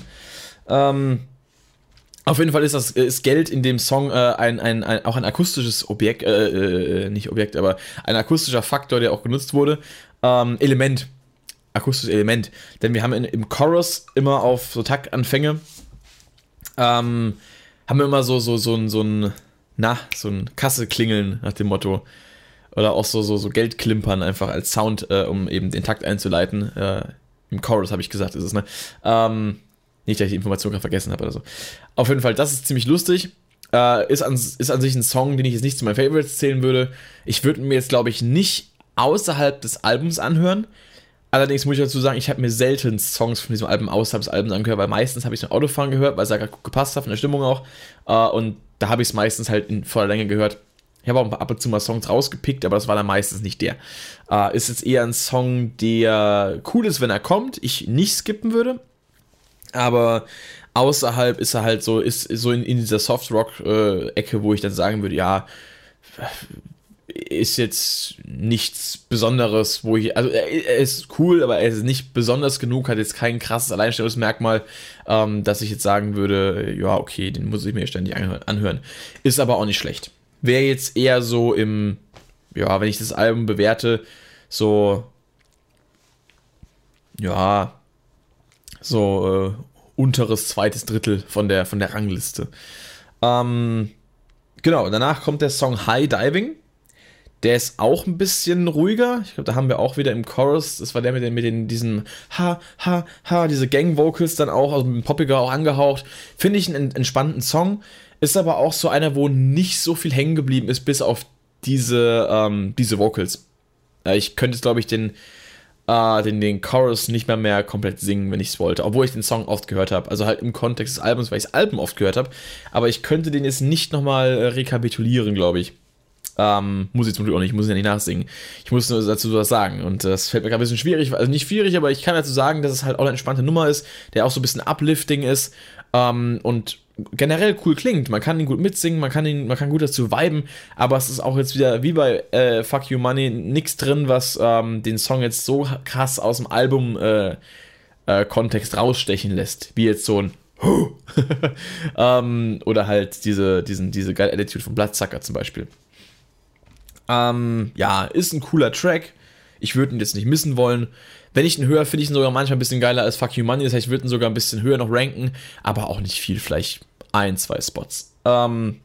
Ähm, auf jeden Fall ist das ist Geld in dem Song äh, ein, ein, ein, auch ein akustisches Objekt, äh, äh, nicht Objekt, aber ein akustischer Faktor, der auch genutzt wurde. Ähm, Element, akustisches Element. Denn wir haben in, im Chorus immer auf so Taktanfänge ähm, haben wir immer so, so, so, ein, so ein, na, so ein Kasse-Klingeln nach dem Motto. Oder auch so, so, so Geldklimpern einfach als Sound, äh, um eben den Takt einzuleiten. Äh, Im Chorus habe ich gesagt, ist es, ne? Ähm, nicht, dass ich die Information gerade vergessen habe oder so. Auf jeden Fall, das ist ziemlich lustig. Äh, ist, an, ist an sich ein Song, den ich jetzt nicht zu meinen Favorites zählen würde. Ich würde mir jetzt, glaube ich, nicht außerhalb des Albums anhören. Allerdings muss ich dazu sagen, ich habe mir selten Songs von diesem Album außerhalb des Albums angehört, weil meistens habe ich es im Autofahren gehört, weil es da gerade gut gepasst hat, von der Stimmung auch. Äh, und da habe ich es meistens halt in voller Länge gehört. Ich habe auch ab und zu mal Songs rausgepickt, aber das war dann meistens nicht der. Äh, ist jetzt eher ein Song, der cool ist, wenn er kommt, ich nicht skippen würde. Aber außerhalb ist er halt so, ist so in, in dieser Soft-Rock-Ecke, äh, wo ich dann sagen würde, ja, ist jetzt nichts Besonderes, wo ich, also er, ist cool, aber er ist nicht besonders genug, hat jetzt kein krasses Alleinstellungsmerkmal, ähm, dass ich jetzt sagen würde, ja, okay, den muss ich mir ständig anhören. Ist aber auch nicht schlecht. Wäre jetzt eher so im, ja, wenn ich das Album bewerte, so, ja, so äh, unteres zweites Drittel von der, von der Rangliste. Ähm, genau, danach kommt der Song High Diving der ist auch ein bisschen ruhiger. Ich glaube, da haben wir auch wieder im Chorus, das war der mit, den, mit den, diesen Ha, Ha, Ha, diese Gang-Vocals dann auch, also mit dem Poppiger auch angehaucht. Finde ich einen entspannten Song. Ist aber auch so einer, wo nicht so viel hängen geblieben ist, bis auf diese, ähm, diese Vocals. Äh, ich könnte jetzt, glaube ich, den, äh, den, den Chorus nicht mehr mehr komplett singen, wenn ich es wollte. Obwohl ich den Song oft gehört habe. Also halt im Kontext des Albums, weil ich das Album oft gehört habe. Aber ich könnte den jetzt nicht nochmal äh, rekapitulieren, glaube ich. Ähm, muss ich zum Glück auch nicht, ich muss ja nicht nachsingen. Ich muss nur dazu was sagen. Und das fällt mir gerade ein bisschen schwierig, also nicht schwierig, aber ich kann dazu sagen, dass es halt auch eine entspannte Nummer ist, der auch so ein bisschen uplifting ist ähm, und generell cool klingt. Man kann ihn gut mitsingen, man kann ihn, man kann gut dazu viben, aber es ist auch jetzt wieder wie bei äh, Fuck You Money nichts drin, was ähm, den Song jetzt so krass aus dem Album äh, äh, Kontext rausstechen lässt, wie jetzt so ein (laughs) ähm, oder halt diese, diesen, diese geile Attitude von Bloodsucker zum Beispiel. Ähm, ja, ist ein cooler Track. Ich würde ihn jetzt nicht missen wollen. Wenn ich ihn höre, finde ich ihn sogar manchmal ein bisschen geiler als Fuck You Money. Das heißt, ich würde ihn sogar ein bisschen höher noch ranken, aber auch nicht viel, vielleicht ein, zwei Spots. Ähm,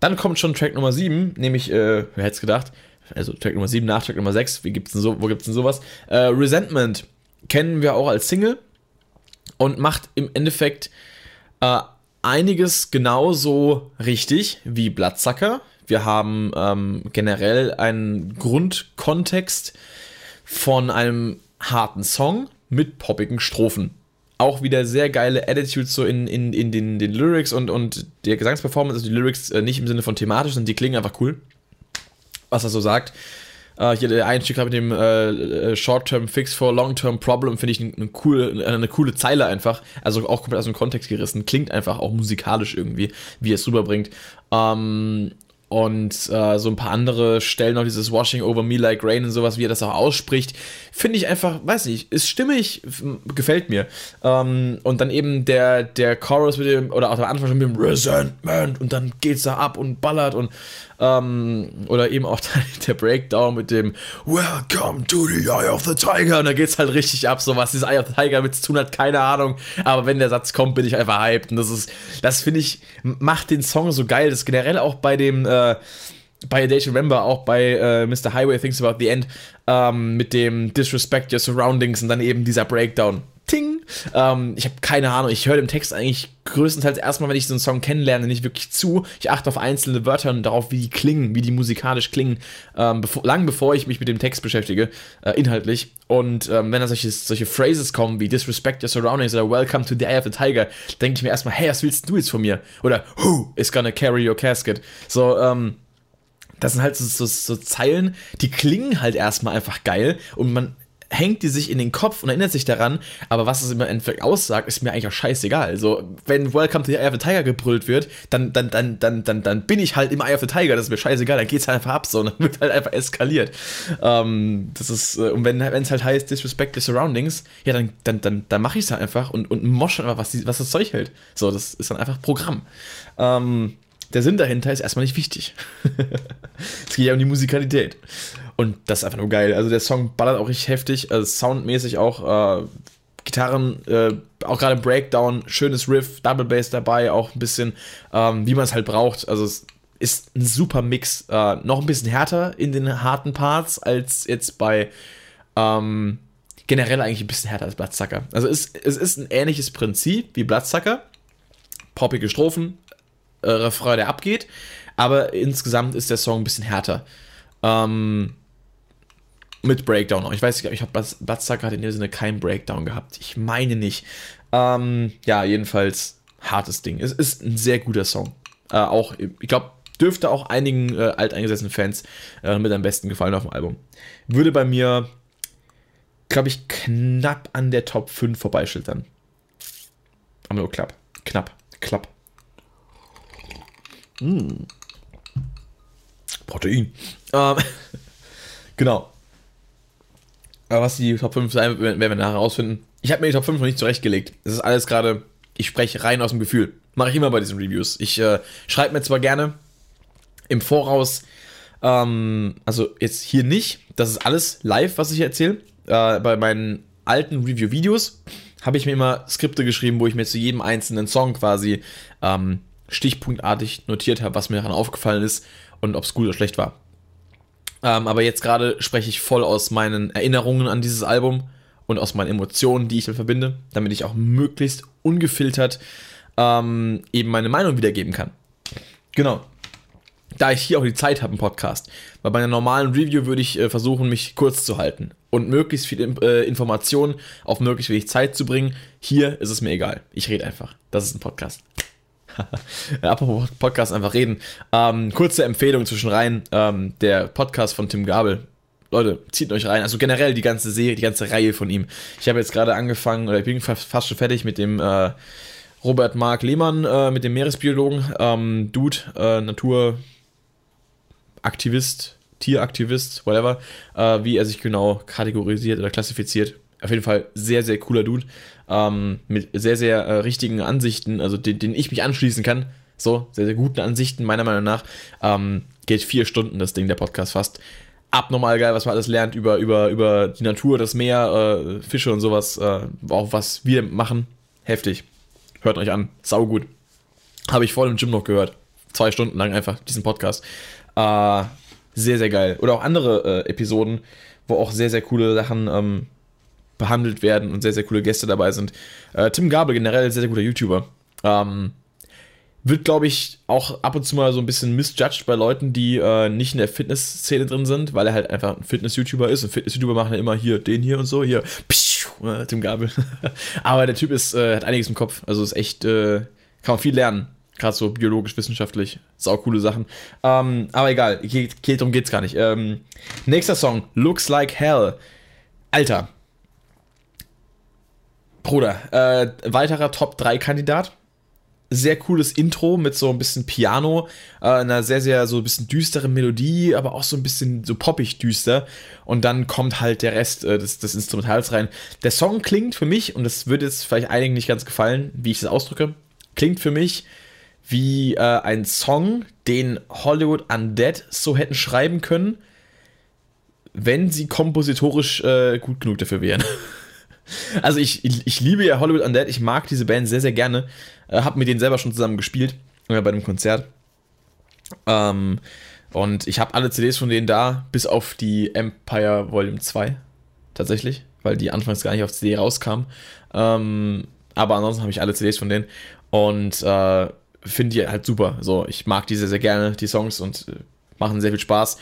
dann kommt schon Track Nummer 7, nämlich, äh, wer hätte es gedacht? Also Track Nummer 7 nach Track Nummer 6, wie gibt's denn so, wo gibt es denn sowas? Äh, Resentment kennen wir auch als Single und macht im Endeffekt äh, einiges genauso richtig wie Bloodsucker. Wir haben ähm, generell einen Grundkontext von einem harten Song mit poppigen Strophen. Auch wieder sehr geile Attitudes so in, in, in den, den Lyrics und, und der Gesangsperformance, also die Lyrics äh, nicht im Sinne von thematisch, sondern die klingen einfach cool. Was er so sagt. Äh, hier der Einstieg mit dem äh, Short-Term Fix for Long-Term Problem finde ich eine, eine, coole, eine coole Zeile einfach. Also auch komplett aus dem Kontext gerissen. Klingt einfach auch musikalisch irgendwie, wie er es rüberbringt. Ähm, und äh, so ein paar andere Stellen noch dieses Washing over me like rain und sowas, wie er das auch ausspricht, finde ich einfach, weiß nicht, ist stimmig, gefällt mir. Ähm, und dann eben der, der Chorus mit dem, oder auch am Anfang schon mit dem Resentment und dann geht's da ab und ballert und ähm, oder eben auch (laughs) der Breakdown mit dem Welcome to the Eye of the Tiger. Und da geht's halt richtig ab. So was dieses Eye of the Tiger mit zu tun hat, keine Ahnung. Aber wenn der Satz kommt, bin ich einfach hyped. Und das ist, das finde ich, macht den Song so geil. Das generell auch bei dem, äh, bei A Day to Remember, auch bei äh, Mr. Highway Thinks About the End, ähm, mit dem Disrespect Your Surroundings und dann eben dieser Breakdown. Ting. Ähm, ich habe keine Ahnung, ich höre dem Text eigentlich größtenteils erstmal, wenn ich so einen Song kennenlerne, nicht wirklich zu. Ich achte auf einzelne Wörter und darauf, wie die klingen, wie die musikalisch klingen, ähm, bevor, lang bevor ich mich mit dem Text beschäftige, äh, inhaltlich. Und ähm, wenn da solche, solche Phrases kommen wie Disrespect your surroundings oder Welcome to the Eye of the Tiger, denke ich mir erstmal, hey, was willst du jetzt von mir? Oder Who is gonna carry your casket? So, ähm, das sind halt so, so, so Zeilen, die klingen halt erstmal einfach geil und man hängt die sich in den Kopf und erinnert sich daran, aber was es im Endeffekt aussagt, ist mir eigentlich auch scheißegal. Also, wenn Welcome to the Eye of the Tiger gebrüllt wird, dann, dann, dann, dann, dann, dann bin ich halt im Eye of the Tiger, das ist mir scheißegal, dann geht's halt einfach ab, so, dann wird halt einfach eskaliert. Ähm, das ist, äh, und wenn es halt heißt, disrespect the surroundings, ja, dann, dann, dann, dann mache ich es halt einfach und, und mosch einfach, was, die, was das Zeug hält. So, das ist dann einfach Programm. Ähm, der Sinn dahinter ist erstmal nicht wichtig. (laughs) es geht ja um die Musikalität. Und das ist einfach nur geil. Also der Song ballert auch richtig heftig, also soundmäßig auch. Äh, Gitarren, äh, auch gerade Breakdown, schönes Riff, Double Bass dabei, auch ein bisschen, ähm, wie man es halt braucht. Also es ist ein super Mix. Äh, noch ein bisschen härter in den harten Parts als jetzt bei ähm, generell eigentlich ein bisschen härter als Bloodsucker. Also es, es ist ein ähnliches Prinzip wie Bloodsucker. Poppige Strophen, äh, Refrain, der abgeht, aber insgesamt ist der Song ein bisschen härter. Ähm, mit Breakdown. Ich weiß nicht, ich habe Bloodsucker hat in dem Sinne keinen Breakdown gehabt. Ich meine nicht. Ähm, ja, jedenfalls hartes Ding. Es ist ein sehr guter Song. Äh, auch, ich glaube, dürfte auch einigen äh, alteingesessenen Fans äh, mit am besten gefallen auf dem Album. Würde bei mir, glaube ich, knapp an der Top 5 vorbeischiltern. Aber nur knapp. Knapp. Klapp. Mm. Protein. Ähm, (laughs) genau. Aber was die Top 5 sein, werden wir nachher herausfinden. Ich habe mir die Top 5 noch nicht zurechtgelegt. Es ist alles gerade, ich spreche rein aus dem Gefühl. Mache ich immer bei diesen Reviews. Ich äh, schreibe mir zwar gerne im Voraus, ähm, also jetzt hier nicht, das ist alles live, was ich erzähle. Äh, bei meinen alten Review-Videos habe ich mir immer Skripte geschrieben, wo ich mir zu jedem einzelnen Song quasi ähm, stichpunktartig notiert habe, was mir daran aufgefallen ist und ob es gut oder schlecht war. Ähm, aber jetzt gerade spreche ich voll aus meinen Erinnerungen an dieses Album und aus meinen Emotionen, die ich damit verbinde, damit ich auch möglichst ungefiltert ähm, eben meine Meinung wiedergeben kann. Genau. Da ich hier auch die Zeit habe im Podcast. Weil bei einer normalen Review würde ich äh, versuchen, mich kurz zu halten und möglichst viel äh, Informationen auf möglichst wenig Zeit zu bringen. Hier ist es mir egal. Ich rede einfach. Das ist ein Podcast. (laughs) Apropos Podcast einfach reden. Ähm, kurze Empfehlung zwischen rein. Ähm, der Podcast von Tim Gabel. Leute, zieht euch rein. Also generell die ganze Serie, die ganze Reihe von ihm. Ich habe jetzt gerade angefangen, oder ich bin fast schon fertig mit dem äh, Robert Mark Lehmann, äh, mit dem Meeresbiologen. Ähm, Dude, äh, Naturaktivist, Tieraktivist, whatever. Äh, wie er sich genau kategorisiert oder klassifiziert. Auf jeden Fall sehr, sehr cooler Dude. Ähm, mit sehr, sehr äh, richtigen Ansichten, also den, den ich mich anschließen kann. So, sehr, sehr guten Ansichten, meiner Meinung nach. Ähm, geht vier Stunden das Ding, der Podcast fast abnormal geil, was man alles lernt über, über, über die Natur, das Meer, äh, Fische und sowas. Äh, auch was wir machen. Heftig. Hört euch an. Sau gut. Habe ich voll im Gym noch gehört. Zwei Stunden lang einfach diesen Podcast. Äh, sehr, sehr geil. Oder auch andere äh, Episoden, wo auch sehr, sehr coole Sachen ähm, behandelt werden und sehr, sehr coole Gäste dabei sind. Äh, Tim Gabel, generell sehr, sehr guter YouTuber. Ähm, wird, glaube ich, auch ab und zu mal so ein bisschen misjudged bei Leuten, die äh, nicht in der Fitnessszene drin sind, weil er halt einfach ein Fitness-YouTuber ist. Und Fitness-YouTuber machen ja immer hier den hier und so, hier, pschuh, äh, Tim Gabel. (laughs) Aber der Typ ist, äh, hat einiges im Kopf. Also ist echt, äh, kann man viel lernen. Gerade so biologisch, wissenschaftlich. Sau coole Sachen. Ähm, aber egal, geht, geht, darum geht's gar nicht. Ähm, nächster Song, Looks Like Hell. Alter. Bruder, äh, weiterer Top-3-Kandidat sehr cooles Intro mit so ein bisschen Piano, äh, einer sehr, sehr so ein bisschen düsteren Melodie, aber auch so ein bisschen so poppig düster. Und dann kommt halt der Rest äh, des, des Instrumentals rein. Der Song klingt für mich, und das wird jetzt vielleicht einigen nicht ganz gefallen, wie ich das ausdrücke, klingt für mich wie äh, ein Song, den Hollywood Undead so hätten schreiben können, wenn sie kompositorisch äh, gut genug dafür wären. (laughs) Also ich, ich, liebe ja Hollywood Undead, ich mag diese Band sehr, sehr gerne. Äh, hab mit denen selber schon zusammen gespielt, äh, bei einem Konzert. Ähm, und ich habe alle CDs von denen da, bis auf die Empire Volume 2, tatsächlich, weil die anfangs gar nicht auf CD rauskam. Ähm, aber ansonsten habe ich alle CDs von denen und äh, finde die halt super. So, ich mag die sehr, sehr gerne, die Songs und äh, machen sehr viel Spaß.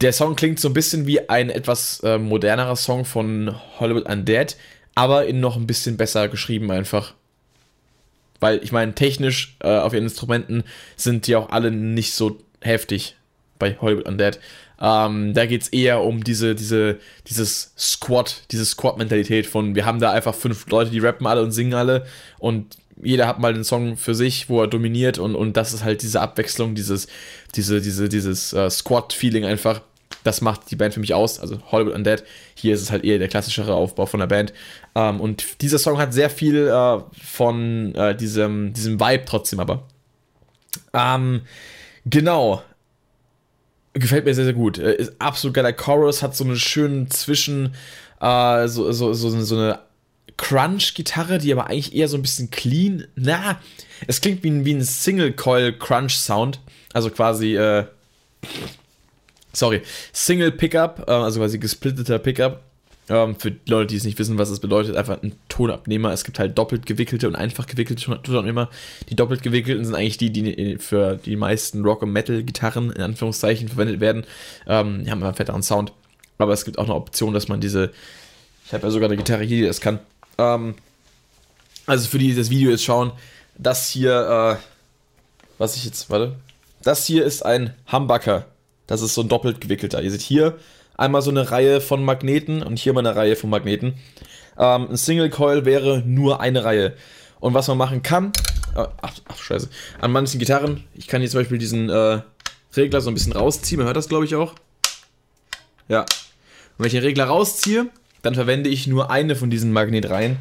Der Song klingt so ein bisschen wie ein etwas äh, modernerer Song von Hollywood Undead, aber in noch ein bisschen besser geschrieben einfach. Weil ich meine, technisch äh, auf ihren Instrumenten sind die auch alle nicht so heftig bei Hollywood Undead. Ähm, da geht es eher um diese, diese, dieses Squad, diese Squad-Mentalität von, wir haben da einfach fünf Leute, die rappen alle und singen alle und jeder hat mal einen Song für sich, wo er dominiert und, und das ist halt diese Abwechslung, dieses, diese, diese, dieses äh, Squad-Feeling einfach das macht die Band für mich aus. Also Hollywood Undead. Hier ist es halt eher der klassischere Aufbau von der Band. Ähm, und dieser Song hat sehr viel äh, von äh, diesem, diesem Vibe trotzdem aber. Ähm, genau. Gefällt mir sehr, sehr gut. Äh, ist absolut geiler Chorus, hat so einen schönen Zwischen, äh, so, so, so, so eine Crunch-Gitarre, die aber eigentlich eher so ein bisschen clean. Na, es klingt wie ein, wie ein Single-Coil-Crunch-Sound. Also quasi, äh, sorry, Single Pickup, äh, also quasi gesplitteter Pickup. Ähm, für Leute, die es nicht wissen, was es bedeutet, einfach ein Tonabnehmer. Es gibt halt doppelt gewickelte und einfach gewickelte Tonabnehmer. Die doppelt gewickelten sind eigentlich die, die für die meisten Rock- und Metal-Gitarren in Anführungszeichen verwendet werden. Ähm, die haben einen fetteren Sound. Aber es gibt auch eine Option, dass man diese. Ich habe ja sogar eine Gitarre hier, die das kann. Ähm, also für die, die das Video jetzt schauen, das hier, äh, was ich jetzt, warte. Das hier ist ein Humbucker. Das ist so ein doppelt gewickelter. Ihr seht hier einmal so eine Reihe von Magneten und hier mal eine Reihe von Magneten. Ähm, ein Single Coil wäre nur eine Reihe. Und was man machen kann, äh, ach, ach, scheiße, an manchen Gitarren, ich kann hier zum Beispiel diesen äh, Regler so ein bisschen rausziehen, man hört das glaube ich auch. Ja. Und wenn ich den Regler rausziehe, dann verwende ich nur eine von diesen Magnetreihen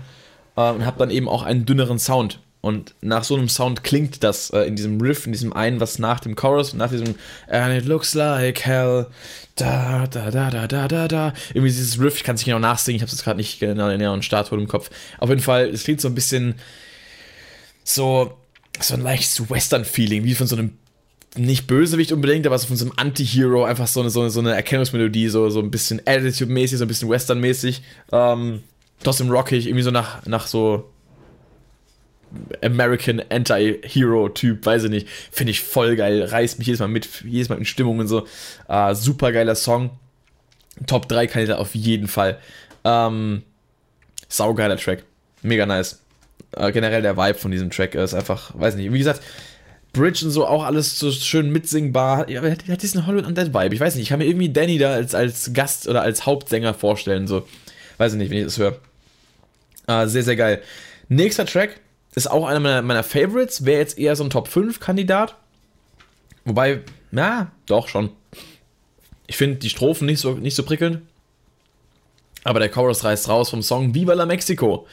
äh, und habe dann eben auch einen dünneren Sound. Und nach so einem Sound klingt das äh, in diesem Riff, in diesem einen, was nach dem Chorus, nach diesem And it looks like hell, da, da, da, da, da, da, da. Irgendwie dieses Riff, ich kann es nicht genau nachsingen, ich habe es gerade nicht genau in der Startton im Kopf. Auf jeden Fall, es klingt so ein bisschen so, so ein leichtes Western-Feeling, wie von so einem, nicht Bösewicht unbedingt, aber so von so einem Anti-Hero, einfach so eine, so eine, so eine Erkennungsmelodie, so, so ein bisschen Attitude-mäßig, so ein bisschen Western-mäßig. Ähm, trotzdem rockig, irgendwie so nach, nach so American Anti-Hero-Typ, weiß ich nicht. Finde ich voll geil. Reißt mich jedes Mal mit, jedes Mal in Stimmung und so. Äh, super geiler Song. Top 3 Kandidat auf jeden Fall. Ähm, saugeiler Track. Mega nice. Äh, generell der Vibe von diesem Track ist einfach, weiß nicht, wie gesagt, Bridge und so auch alles so schön mitsingbar. Ja, hat, hat diesen Hollywood Undead Vibe. Ich weiß nicht, ich kann mir irgendwie Danny da als, als Gast oder als Hauptsänger vorstellen. So, weiß ich nicht, wenn ich das höre. Äh, sehr, sehr geil. Nächster Track ist auch einer meiner, meiner Favorites. Wäre jetzt eher so ein Top 5 Kandidat. Wobei, ja, doch schon. Ich finde die Strophen nicht so, nicht so prickelnd. Aber der Chorus reißt raus vom Song Viva la Mexico.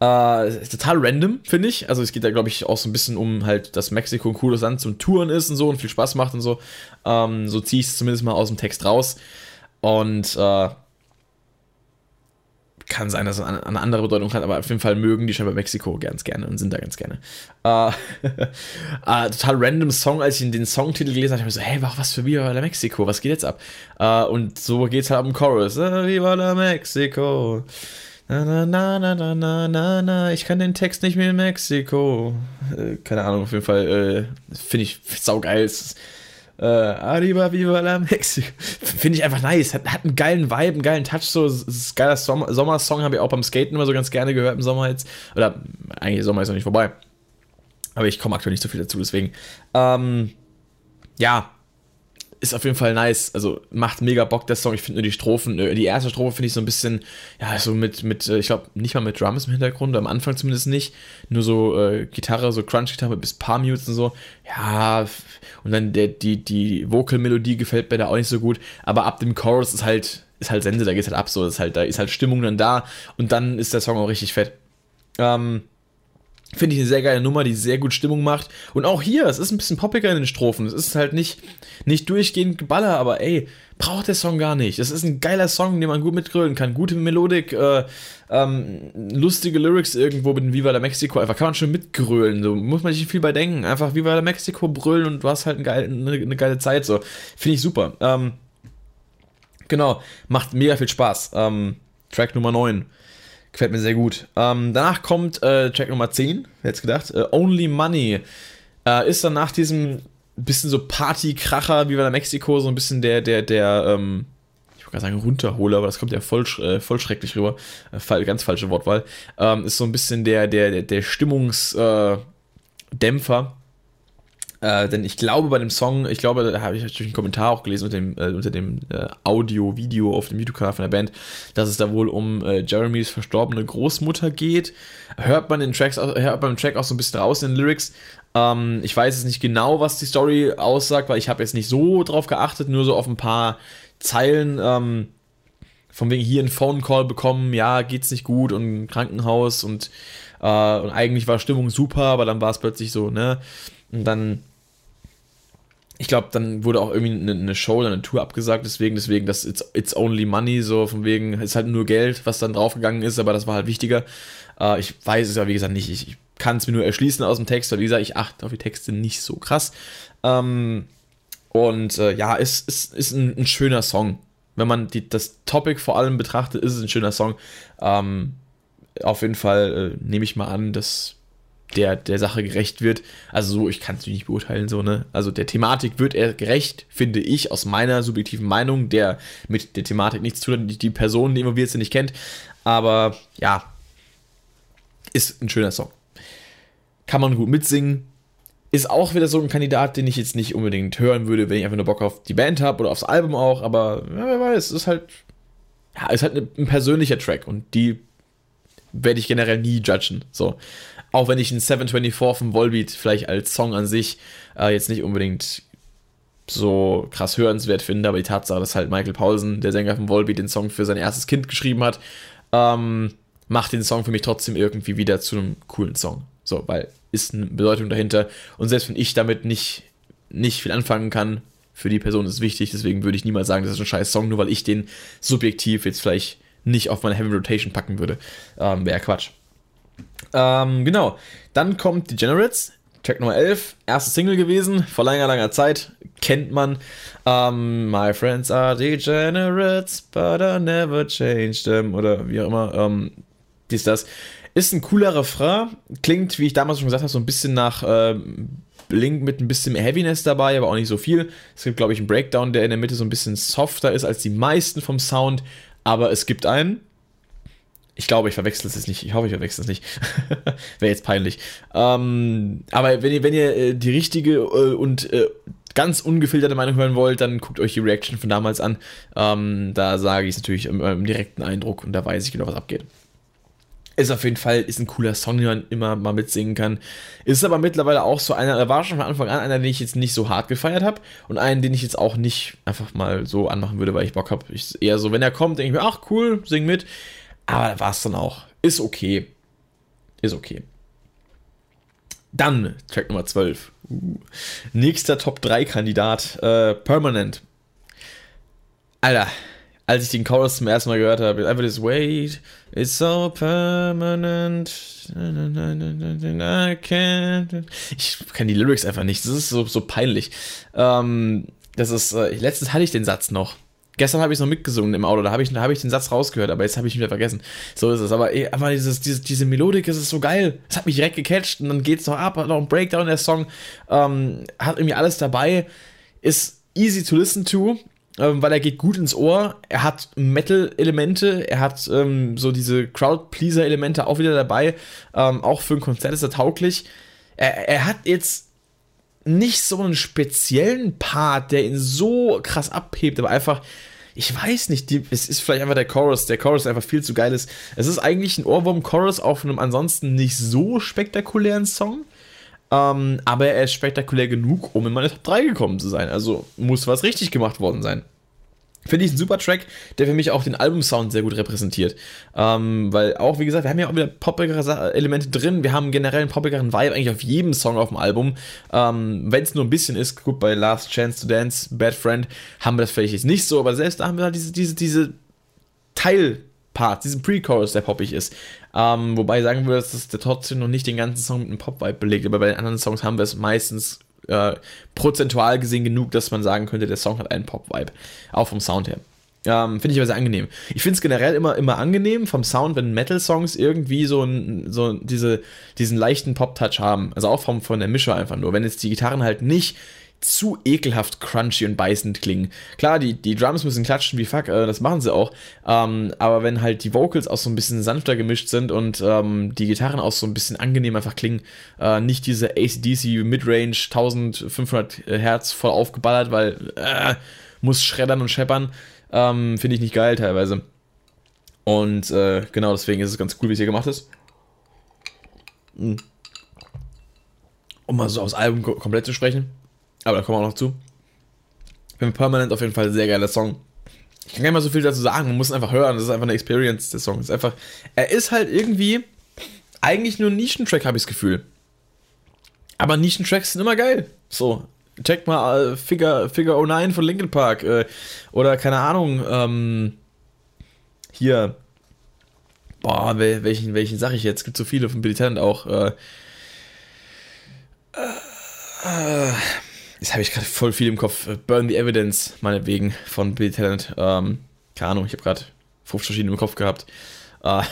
Äh, total random, finde ich. Also es geht da, glaube ich, auch so ein bisschen um halt, dass Mexiko ein cooles Land zum Touren ist und so und viel Spaß macht und so. Ähm, so ziehe ich es zumindest mal aus dem Text raus. Und äh, kann sein, dass es eine, andere Bedeutung hat, aber auf jeden Fall mögen die scheinbar Mexiko ganz gerne und sind da ganz gerne. Äh, (laughs) äh, total random Song, als ich den Songtitel gelesen habe, ich so, hey, was für Viva la Mexico, was geht jetzt ab? Äh, und so geht es halt am Chorus, Viva la Mexico. Na, na, na, na, na, na, na, na, ich kann den Text nicht mehr in Mexiko. Äh, keine Ahnung, auf jeden Fall äh, finde ich saugeil. Es ist, äh, Arriba Viva la Mexico. Finde ich einfach nice. Hat, hat einen geilen Vibe, einen geilen Touch. So, es ist ein geiler Sommer Sommersong, habe ich auch beim Skaten immer so ganz gerne gehört im Sommer jetzt. Oder eigentlich Sommer ist noch nicht vorbei. Aber ich komme aktuell nicht so viel dazu, deswegen. Ähm, ja, ist auf jeden Fall nice. Also macht mega Bock der Song. Ich finde nur die Strophen, äh, die erste Strophe finde ich so ein bisschen, ja, so mit, mit äh, ich glaube, nicht mal mit Drums im Hintergrund, am Anfang zumindest nicht. Nur so äh, Gitarre, so Crunch-Gitarre bis paar Mutes und so. Ja, und dann der, die, die Vocal-Melodie gefällt mir da auch nicht so gut. Aber ab dem Chorus ist halt, ist halt Sense, da geht's halt ab so. Ist halt, da ist halt Stimmung dann da und dann ist der Song auch richtig fett. Ähm, Finde ich eine sehr geile Nummer, die sehr gut Stimmung macht. Und auch hier, es ist ein bisschen poppiger in den Strophen. Es ist halt nicht, nicht durchgehend Geballer, aber ey, braucht der Song gar nicht. Das ist ein geiler Song, den man gut mitgrölen kann. Gute Melodik, äh, ähm, lustige Lyrics irgendwo mit dem Viva la Mexico. Einfach kann man schon mitgrölen. So muss man sich viel bei denken. Einfach Viva la Mexico brüllen und du hast halt eine geile, eine, eine geile Zeit. So. Finde ich super. Ähm, genau, macht mega viel Spaß. Ähm, Track Nummer 9. Gefällt mir sehr gut. Ähm, danach kommt äh, Track Nummer 10, wer hätte gedacht? Äh, Only Money. Äh, ist dann nach diesem bisschen so Party-Kracher wie bei der Mexiko, so ein bisschen der, der, der, ähm, ich wollte gerade sagen Runterholer, aber das kommt ja voll, äh, voll schrecklich rüber. Äh, ganz falsche Wortwahl. Ähm, ist so ein bisschen der, der, der, der Stimmungsdämpfer äh, denn ich glaube bei dem Song, ich glaube, da habe ich natürlich einen Kommentar auch gelesen unter dem, äh, unter dem äh, Audio-Video auf dem YouTube-Kanal von der Band, dass es da wohl um äh, Jeremys verstorbene Großmutter geht. Hört man in Tracks, hört man Track auch so ein bisschen raus in den Lyrics. Ähm, ich weiß jetzt nicht genau, was die Story aussagt, weil ich habe jetzt nicht so drauf geachtet, nur so auf ein paar Zeilen. Ähm, von wegen hier ein Phone Call bekommen, ja, geht's nicht gut und Krankenhaus und, äh, und eigentlich war Stimmung super, aber dann war es plötzlich so, ne? Und dann ich glaube, dann wurde auch irgendwie eine, eine, Show oder eine Tour abgesagt, deswegen, deswegen, das it's, it's only money, so von wegen, ist halt nur Geld, was dann draufgegangen ist, aber das war halt wichtiger. Äh, ich weiß es ja, wie gesagt, nicht. Ich, ich kann es mir nur erschließen aus dem Text, weil wie gesagt, ich achte auf die Texte nicht so krass. Ähm, und äh, ja, es ist, ist, ist ein, ein, schöner Song. Wenn man die, das Topic vor allem betrachtet, ist es ein schöner Song. Ähm, auf jeden Fall äh, nehme ich mal an, dass der, der Sache gerecht wird. Also so, ich kann es nicht beurteilen, so, ne? Also der Thematik wird er gerecht, finde ich, aus meiner subjektiven Meinung, der mit der Thematik nichts zu tun hat, die Person, die involviert sind, nicht kennt. Aber ja, ist ein schöner Song. Kann man gut mitsingen. Ist auch wieder so ein Kandidat, den ich jetzt nicht unbedingt hören würde, wenn ich einfach nur Bock auf die Band habe oder aufs Album auch, aber ja, wer weiß, ist halt, ja, ist halt ein persönlicher Track und die werde ich generell nie judgen. So. Auch wenn ich einen 724 vom Volbeat vielleicht als Song an sich äh, jetzt nicht unbedingt so krass hörenswert finde, aber die Tatsache, dass halt Michael Paulsen, der Sänger von Volbeat, den Song für sein erstes Kind geschrieben hat, ähm, macht den Song für mich trotzdem irgendwie wieder zu einem coolen Song. So, weil ist eine Bedeutung dahinter. Und selbst wenn ich damit nicht, nicht viel anfangen kann, für die Person ist es wichtig, deswegen würde ich niemals sagen, das ist ein scheiß Song, nur weil ich den subjektiv jetzt vielleicht nicht auf meine Heavy Rotation packen würde. Ähm, Wäre Quatsch. Ähm, genau. Dann kommt Degenerates, Track Nummer 11, erste Single gewesen, vor langer, langer Zeit, kennt man. Ähm, My friends are degenerates, but I never changed them, oder wie auch immer, ähm, dies, das. Ist ein cooler Refrain, klingt, wie ich damals schon gesagt habe, so ein bisschen nach äh, Blink mit ein bisschen Heaviness dabei, aber auch nicht so viel. Es gibt, glaube ich, einen Breakdown, der in der Mitte so ein bisschen softer ist als die meisten vom Sound, aber es gibt einen Ich glaube, ich verwechsel es jetzt nicht. Ich hoffe, ich verwechsel es nicht. (laughs) Wäre jetzt peinlich. Ähm, aber wenn ihr, wenn ihr äh, die richtige äh, und äh, ganz ungefilterte Meinung hören wollt, dann guckt euch die Reaction von damals an. Ähm, da sage ich es natürlich im, im, direkten Eindruck und da weiß ich genau, was abgeht. Ist auf jeden Fall ist ein cooler Song, den man immer mal mitsingen kann. Ist aber mittlerweile auch so einer, er war schon von Anfang an einer, den ich jetzt nicht so hart gefeiert habe und einen, den ich jetzt auch nicht einfach mal so anmachen würde, weil ich Bock habe. Eher so, wenn er kommt, denke ich mir, ach cool, sing mit. Aber da war es dann auch. Ist okay. Ist okay. Dann Track Nummer 12. Uh. Nächster Top 3 Kandidat. Äh, Permanent. Alter, als ich den Chorus zum ersten Mal gehört habe, einfach das Wait, it's so permanent. I can't. Ich kann die Lyrics einfach nicht. Das ist so, so peinlich. Ähm, das ist, äh, letztens hatte ich den Satz noch. Gestern habe ich es noch mitgesungen im Auto, da habe ich, hab ich den Satz rausgehört, aber jetzt habe ich ihn wieder vergessen. So ist es. Aber, ey, aber dieses, dieses, diese Melodik, das ist so geil. Es hat mich direkt gecatcht und dann geht es noch ab, noch ein Breakdown der Song. Ähm, hat irgendwie alles dabei. Ist easy to listen to, ähm, weil er geht gut ins Ohr. Er hat Metal-Elemente, er hat ähm, so diese Crowd-Pleaser-Elemente auch wieder dabei. Ähm, auch für ein Konzert ist er tauglich. Er, er hat jetzt nicht so einen speziellen Part, der ihn so krass abhebt, aber einfach, ich weiß nicht, die, es ist vielleicht einfach der Chorus, der Chorus einfach viel zu geil ist. Es ist eigentlich ein Ohrwurm-Chorus auf einem ansonsten nicht so spektakulären Song. Ähm, aber er ist spektakulär genug, um in meine Top 3 gekommen zu sein. Also muss was richtig gemacht worden sein. Finde ich ein super Track, der für mich auch den Albumsound sehr gut repräsentiert. Ähm, weil auch, wie gesagt, wir haben ja auch wieder poppigere Elemente drin. Wir haben generell einen poppigeren Vibe eigentlich auf jedem Song auf dem Album. Ähm, Wenn es nur ein bisschen ist, gut, bei Last Chance to Dance, Bad Friend, haben wir das vielleicht jetzt nicht so, aber selbst da haben wir halt diese, diese, diese Teilparts, diesen Pre-Chorus, der poppig ist. Ähm, wobei sagen wir, dass das trotzdem noch nicht den ganzen Song mit einem Pop-Vibe belegt, aber bei den anderen Songs haben wir es meistens äh, prozentual gesehen genug, dass man sagen könnte, der Song hat einen Pop-Vibe. Auch vom Sound her. Ähm, finde ich aber sehr angenehm. Ich finde es generell immer, immer angenehm vom Sound, wenn Metal-Songs irgendwie so, ein, so diese, diesen leichten Pop-Touch haben. Also auch vom, von der Mische einfach nur. Wenn jetzt die Gitarren halt nicht zu ekelhaft crunchy und beißend klingen. Klar, die, die Drums müssen klatschen wie fuck, äh, das machen sie auch. Ähm, aber wenn halt die Vocals auch so ein bisschen sanfter gemischt sind und ähm, die Gitarren auch so ein bisschen angenehm einfach klingen, äh, nicht diese ACDC Midrange 1500 Hertz voll aufgeballert, weil äh, muss schreddern und scheppern, ähm, finde ich nicht geil teilweise. Und äh, genau deswegen ist es ganz cool, wie es hier gemacht ist. Hm. Um mal so aufs Album komplett zu sprechen aber da kommen wir auch noch zu. Bin Permanent auf jeden Fall ein sehr geiler Song. Ich kann gar nicht mal so viel dazu sagen, man muss einfach hören. Das ist einfach eine Experience, der Song. ist einfach, er ist halt irgendwie eigentlich nur ein Nischentrack, habe ich das Gefühl. Aber Nischentracks sind immer geil. So, check mal äh, Figure, Figure 09 von Linkin Park. Äh, oder keine Ahnung, ähm, hier. Boah, welchen, welchen sag ich jetzt? Es gibt so viele von Billy Talent auch. Äh, äh, Jetzt habe ich gerade voll viel im Kopf. Äh, Burn the Evidence, meinetwegen, von Bill Talent. Ähm, keine Ahnung, ich habe gerade 50 verschiedene im Kopf gehabt. Äh,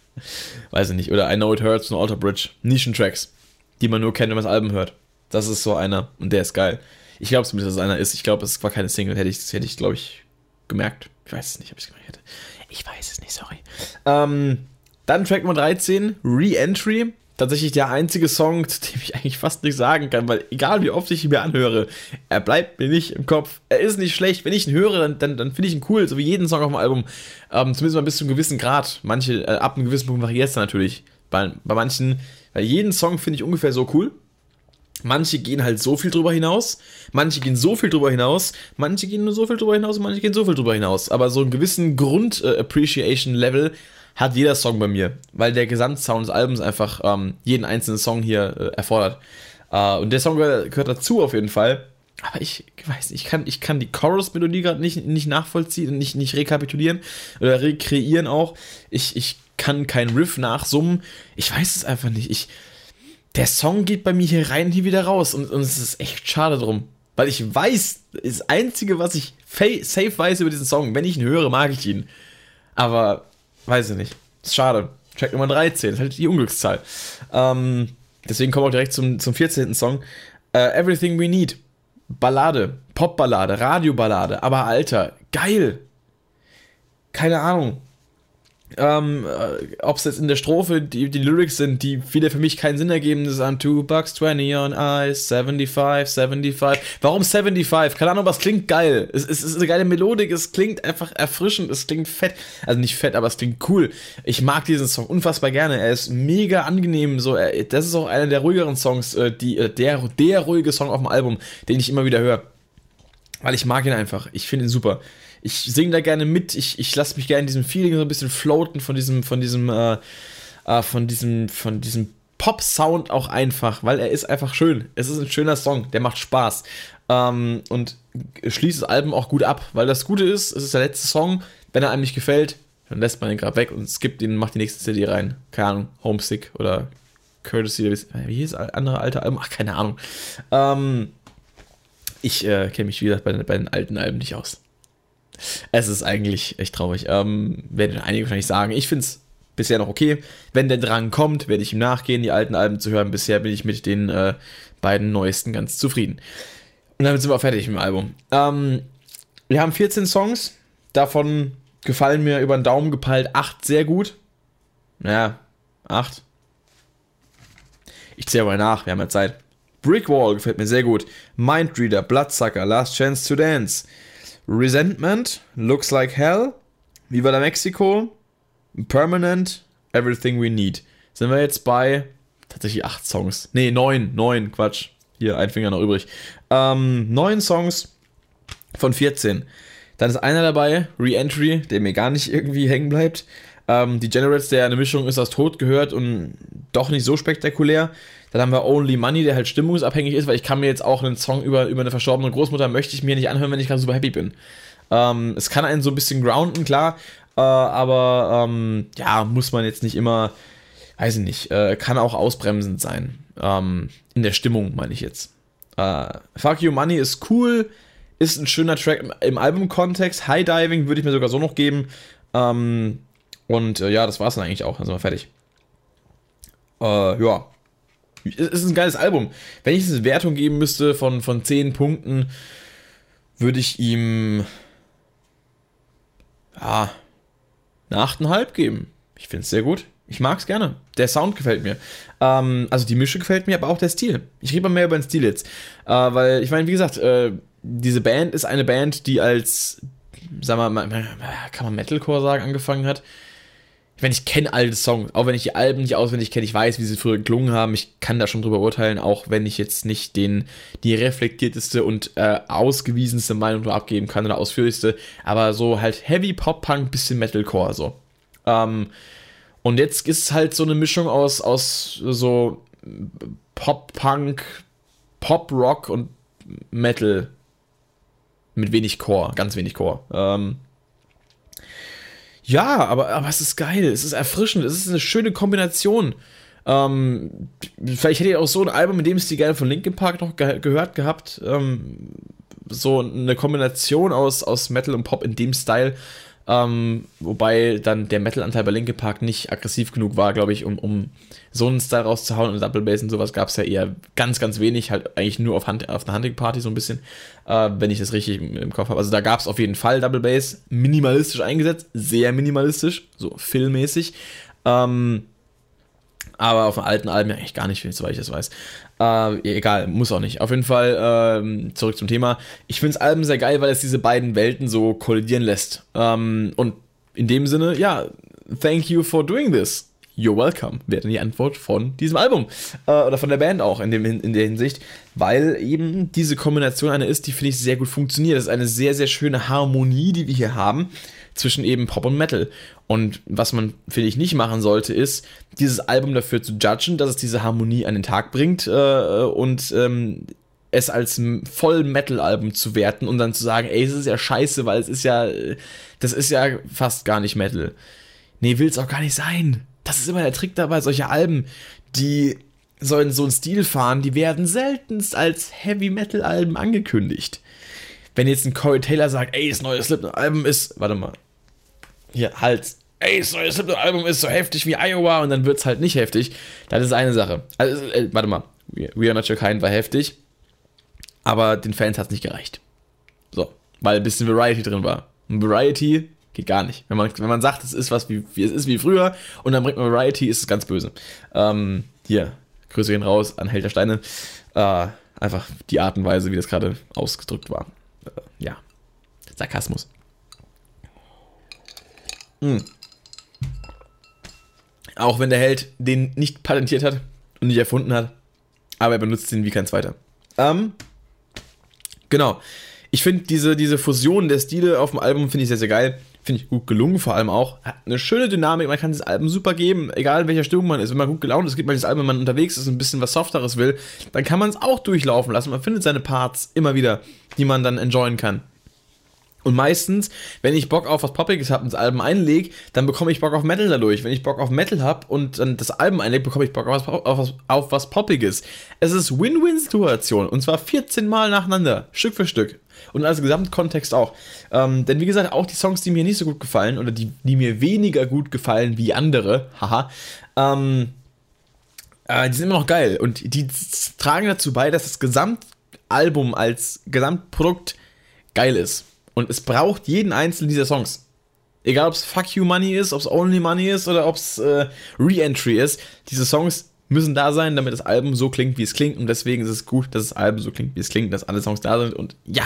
(laughs) weiß ich nicht. Oder I Know It Hurts von Alter Bridge. Nischentracks, die man nur kennt, wenn man das Album hört. Das ist so einer und der ist geil. Ich glaube zumindest, dass es einer ist. Ich glaube, es war keine Single. Hätte ich, hätte ich glaube ich, gemerkt. Ich weiß es nicht, ob ich es gemerkt hätte. Ich weiß es nicht, sorry. Ähm, dann Track Nummer 13, Re-Entry tatsächlich der einzige Song, (laughs) zu dem ich eigentlich fast nichts sagen kann, weil egal wie oft ich ihn mir anhöre, er bleibt mir nicht im Kopf. Er ist nicht schlecht. Wenn ich ihn höre, dann, dann, dann finde ich ihn cool, so wie jeden Song auf dem Album. Ähm, zumindest mal bis zu einem gewissen Grad. Manche, äh, ab einem gewissen Punkt variiert es natürlich. Bei, bei manchen, bei jedem Song finde ich ungefähr so cool. Manche gehen halt so viel drüber hinaus, manche gehen so viel drüber hinaus, manche gehen nur so viel drüber hinaus und manche gehen so viel drüber hinaus. Aber so einen gewissen Grund-Appreciation-Level äh, hat jeder Song bei mir, weil der Gesamtsound des Albums einfach ähm, jeden einzelnen Song hier äh, erfordert. Äh, und der Song gehört, gehört, dazu auf jeden Fall. Aber ich weiß nicht, ich kann, ich kann die Chorus-Melodie gerade nicht, nicht nachvollziehen nicht, nicht rekapitulieren oder rekreieren auch. Ich, ich kann kein Riff nachsummen. Ich weiß es einfach nicht. Ich, der Song geht bei mir hier rein hier wieder raus und, und es ist echt schade drum. Weil ich weiß, das Einzige, was ich safe weiß über diesen Song, wenn ich ihn höre, mag ich ihn. Aber Weiß ich nicht. Ist schade. Track Nummer 13, ist halt die Unglückszahl. Ähm, deswegen kommen wir auch direkt zum, zum 14. Song. Uh, Everything We Need. Ballade, Popballade, Radioballade, aber Alter, geil. Keine Ahnung. Ähm, äh, ob es jetzt in der Strophe die, die Lyrics sind, die wieder für mich keinen Sinn ergeben, das sind 2 bucks 20 on ice, 75, 75. Warum 75? Keine Ahnung, aber es klingt geil. Es, es, ist eine geile Melodik, es klingt einfach erfrischend, es klingt fett. Also nicht fett, aber es klingt cool. Ich mag diesen Song unfassbar gerne. Er ist mega angenehm. So, er, das ist auch einer der ruhigeren Songs, äh, die, äh, der, der ruhige Song auf dem Album, den ich immer wieder höre. Weil ich mag ihn einfach. Ich finde ihn super ich singe da gerne mit, ich, ich lasse mich gerne in diesem Feeling so ein bisschen floaten von diesem, von diesem, äh, äh, von diesem, von diesem Pop-Sound auch einfach, weil er ist einfach schön. Es ist ein schöner Song, der macht Spaß. Ähm, und schließt das Album auch gut ab, weil das Gute ist, es ist der letzte Song, wenn er einem nicht gefällt, dann lässt man ihn gerade weg und skippt ihn und macht die nächste CD rein. Keine Ahnung, Homesick oder Courtesy, wie hieß das andere alte Album? Ach, keine Ahnung. Ähm, ich äh, kenne mich, wie gesagt, bei, bei den alten Alben nicht aus. Es ist eigentlich echt traurig. Ähm, werden einige wahrscheinlich sagen. Ich finde es bisher noch okay. Wenn der Drang kommt, werde ich ihm nachgehen, die alten Alben zu hören. Bisher bin ich mit den äh, beiden neuesten ganz zufrieden. Und damit sind wir auch fertig mit dem Album. Ähm, wir haben 14 Songs. Davon gefallen mir über den Daumen gepeilt 8 sehr gut. Ja, 8. Ich zähle mal nach, wir haben ja Zeit. Brickwall gefällt mir sehr gut. Mindreader, Bloodsucker, Last Chance to Dance. Resentment, Looks Like Hell, Viva la Mexico, Permanent, Everything We Need. Sind wir jetzt bei tatsächlich acht Songs. Nee, neun, neun, Quatsch. Hier, ein Finger noch übrig. Ähm, neun Songs von 14. Dann ist einer dabei, Reentry, der mir gar nicht irgendwie hängen bleibt. Ähm, die Generates, der eine Mischung ist aus Tod gehört und doch nicht so spektakulär. Dann haben wir Only Money, der halt stimmungsabhängig ist, weil ich kann mir jetzt auch einen Song über, über eine verstorbene Großmutter, möchte ich mir nicht anhören, wenn ich gerade super happy bin. Ähm, es kann einen so ein bisschen grounden, klar, äh, aber ähm, ja, muss man jetzt nicht immer, weiß ich nicht, äh, kann auch ausbremsend sein. Ähm, in der Stimmung, meine ich jetzt. Äh, Fuck You Money ist cool, ist ein schöner Track im, im Album-Kontext. High Diving würde ich mir sogar so noch geben. Ähm, und äh, ja, das war es dann eigentlich auch. Dann sind wir fertig. Äh, ja, es ist ein geiles Album. Wenn ich eine Wertung geben müsste von, von 10 Punkten, würde ich ihm ja, eine 8,5 geben. Ich finde es sehr gut. Ich mag es gerne. Der Sound gefällt mir. Ähm, also die Mische gefällt mir, aber auch der Stil. Ich rede mal mehr über den Stil jetzt. Äh, weil, ich meine, wie gesagt, äh, diese Band ist eine Band, die als, sagen wir mal, kann man Metalcore sagen, angefangen hat ich meine, ich kenne alte Songs, auch wenn ich die Alben nicht auswendig kenne, ich weiß, wie sie früher geklungen haben, ich kann da schon drüber urteilen, auch wenn ich jetzt nicht den, die reflektierteste und äh, ausgewiesenste Meinung nur abgeben kann oder ausführlichste, aber so halt Heavy Pop-Punk, bisschen Metalcore, so. Ähm, und jetzt ist es halt so eine Mischung aus, aus so Pop-Punk, Pop-Rock und Metal mit wenig Core, ganz wenig Core. Ähm, ja, aber, aber es ist geil, es ist erfrischend, es ist eine schöne Kombination. Ähm, vielleicht hätte ich auch so ein Album, mit dem es die gerne von Linkin Park noch ge gehört gehabt. Ähm, so eine Kombination aus, aus Metal und Pop in dem Style. Ähm, wobei dann der Metal-Anteil bei Linkin Park nicht aggressiv genug war, glaube ich, um, um so einen Style rauszuhauen. Und Double Bass und sowas gab es ja eher ganz, ganz wenig, halt eigentlich nur auf, Hand, auf einer Hunting Party so ein bisschen, äh, wenn ich das richtig im, Kopf habe. Also da gab es auf jeden Fall Double Bass, minimalistisch eingesetzt, sehr minimalistisch, so filmmäßig. Ähm, aber auf dem alten Alben ja eigentlich gar nicht, soweit ich das weiß. Äh, egal, muss auch nicht. Auf jeden Fall ähm, zurück zum Thema. Ich finde das Album sehr geil, weil es diese beiden Welten so kollidieren lässt. Ähm, und in dem Sinne, ja, thank you for doing this. You're welcome, wäre dann die Antwort von diesem Album. Äh, oder von der Band auch in, dem, in der Hinsicht, weil eben diese Kombination eine ist, die finde ich sehr gut funktioniert. Das ist eine sehr, sehr schöne Harmonie, die wir hier haben zwischen eben Pop und Metal. Und was man, finde ich, nicht machen sollte, ist, dieses Album dafür zu judgen, dass es diese Harmonie an den Tag bringt äh, und ähm, es als Voll-Metal-Album zu werten und dann zu sagen, ey, es ist ja scheiße, weil es ist ja, das ist ja fast gar nicht Metal. Nee, will es auch gar nicht sein. Das ist immer der Trick dabei, solche Alben, die sollen so einen Stil fahren, die werden seltenst als Heavy-Metal-Alben angekündigt. Wenn jetzt ein Corey Taylor sagt, ey, das neue Slipknot-Album ist, warte mal, hier, Hals. Ey, das neue Slipknot-Album ist so heftig wie Iowa und dann wird es halt nicht heftig. Das ist eine Sache. Also, äh, warte mal. We Are Not Your Kind war heftig, aber den Fans hat es nicht gereicht. So, weil ein bisschen Variety drin war. Und Variety Geht gar nicht. Wenn man, wenn man sagt, es ist was wie, wie es ist wie früher und dann bringt man Variety, ist es ganz böse. Ähm, hier, Grüße gehen raus an Held der Steine. Äh, einfach die Art und Weise, wie das gerade ausgedrückt war. Äh, ja. Sarkasmus. Mm. Auch wenn der Held den nicht patentiert hat und nicht erfunden hat, aber er benutzt ihn wie kein zweiter. Ähm, genau. Ich finde diese, diese Fusion der Stile auf dem Album finde ich sehr, sehr geil. Finde ich gut gelungen, vor allem auch. Hat eine schöne Dynamik, man kann das Album super geben, egal in welcher Stimmung man ist. Wenn man gut gelaunt ist, gibt man das Album, wenn man unterwegs ist und ein bisschen was Softeres will, dann kann man es auch durchlaufen lassen. Man findet seine Parts immer wieder, die man dann enjoyen kann. Und meistens, wenn ich Bock auf was Poppiges habe und das Album einlege, dann bekomme ich Bock auf Metal dadurch. Wenn ich Bock auf Metal habe und dann das Album einlege, bekomme ich Bock auf was, auf was, auf was Poppiges. Es ist Win-Win-Situation und zwar 14 Mal nacheinander, Stück für Stück. Und als Gesamtkontext auch. Ähm, denn wie gesagt, auch die Songs, die mir nicht so gut gefallen oder die, die mir weniger gut gefallen wie andere, haha, ähm, äh, die sind immer noch geil und die tragen dazu bei, dass das Gesamtalbum als Gesamtprodukt geil ist. Und es braucht jeden einzelnen dieser Songs. Egal, ob es Fuck You Money ist, ob es Only Money ist oder ob es äh, Re-Entry ist. Diese Songs müssen da sein, damit das Album so klingt, wie es klingt. Und deswegen ist es gut, dass das Album so klingt, wie es klingt, dass alle Songs da sind. Und ja.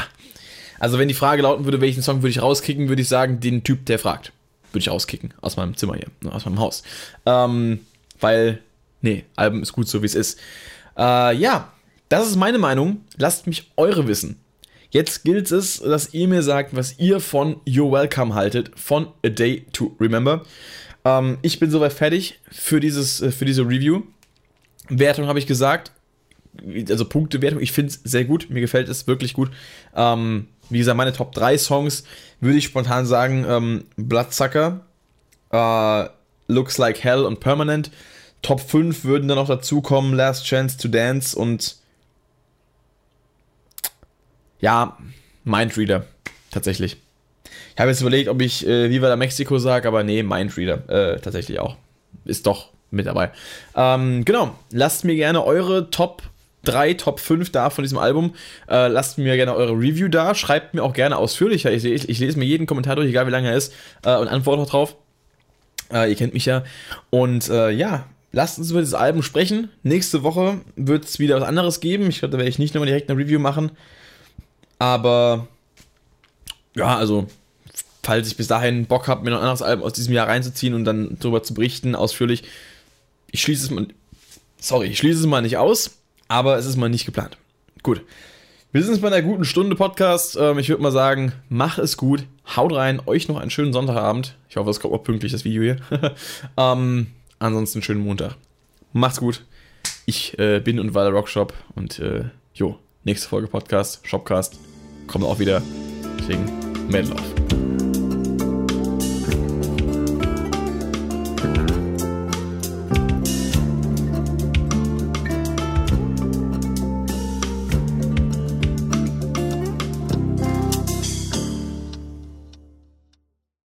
Also, wenn die Frage lauten würde, welchen Song würde ich rauskicken, würde ich sagen, den Typ, der fragt. Würde ich rauskicken. Aus meinem Zimmer hier, ne, aus meinem Haus. Ähm, weil, nee, Album ist gut so, wie es ist. Äh, ja, das ist meine Meinung. Lasst mich eure wissen. Jetzt gilt es, dass ihr mir sagt, was ihr von You're Welcome haltet, von A Day to Remember. Ähm, ich bin soweit fertig für, dieses, äh, für diese Review. Wertung habe ich gesagt. Also Punktewertung, ich finde es sehr gut. Mir gefällt es wirklich gut. Ähm, wie gesagt, meine Top 3 Songs würde ich spontan sagen: ähm, Bloodsucker, äh, Looks Like Hell und Permanent. Top 5 würden dann noch dazu kommen: Last Chance to Dance und ja, Mindreader, tatsächlich. Ich habe jetzt überlegt, ob ich äh, Viva la Mexico sage, aber nee, Mindreader, äh, tatsächlich auch. Ist doch mit dabei. Ähm, genau, lasst mir gerne eure Top 3, Top 5 da von diesem Album. Äh, lasst mir gerne eure Review da. Schreibt mir auch gerne ausführlicher. Ich, ich, ich lese mir jeden Kommentar durch, egal wie lange er ist, äh, und antworte auch drauf. Äh, ihr kennt mich ja. Und äh, ja, lasst uns über das Album sprechen. Nächste Woche wird es wieder was anderes geben. Ich glaube, da werde ich nicht nochmal direkt eine Review machen. Aber ja, also falls ich bis dahin Bock habe, mir noch ein anderes Album aus diesem Jahr reinzuziehen und dann darüber zu berichten, ausführlich, ich schließe es mal, sorry, ich schließe es mal nicht aus, aber es ist mal nicht geplant. Gut. Wir sind jetzt bei einer guten Stunde Podcast. Ähm, ich würde mal sagen, mach es gut, haut rein, euch noch einen schönen Sonntagabend. Ich hoffe, es kommt auch pünktlich, das Video hier. (laughs) ähm, ansonsten schönen Montag. Macht's gut. Ich äh, bin und war der Rockshop und äh, jo, nächste Folge Podcast, Shopcast kommt auch wieder. Deswegen, Metal auf.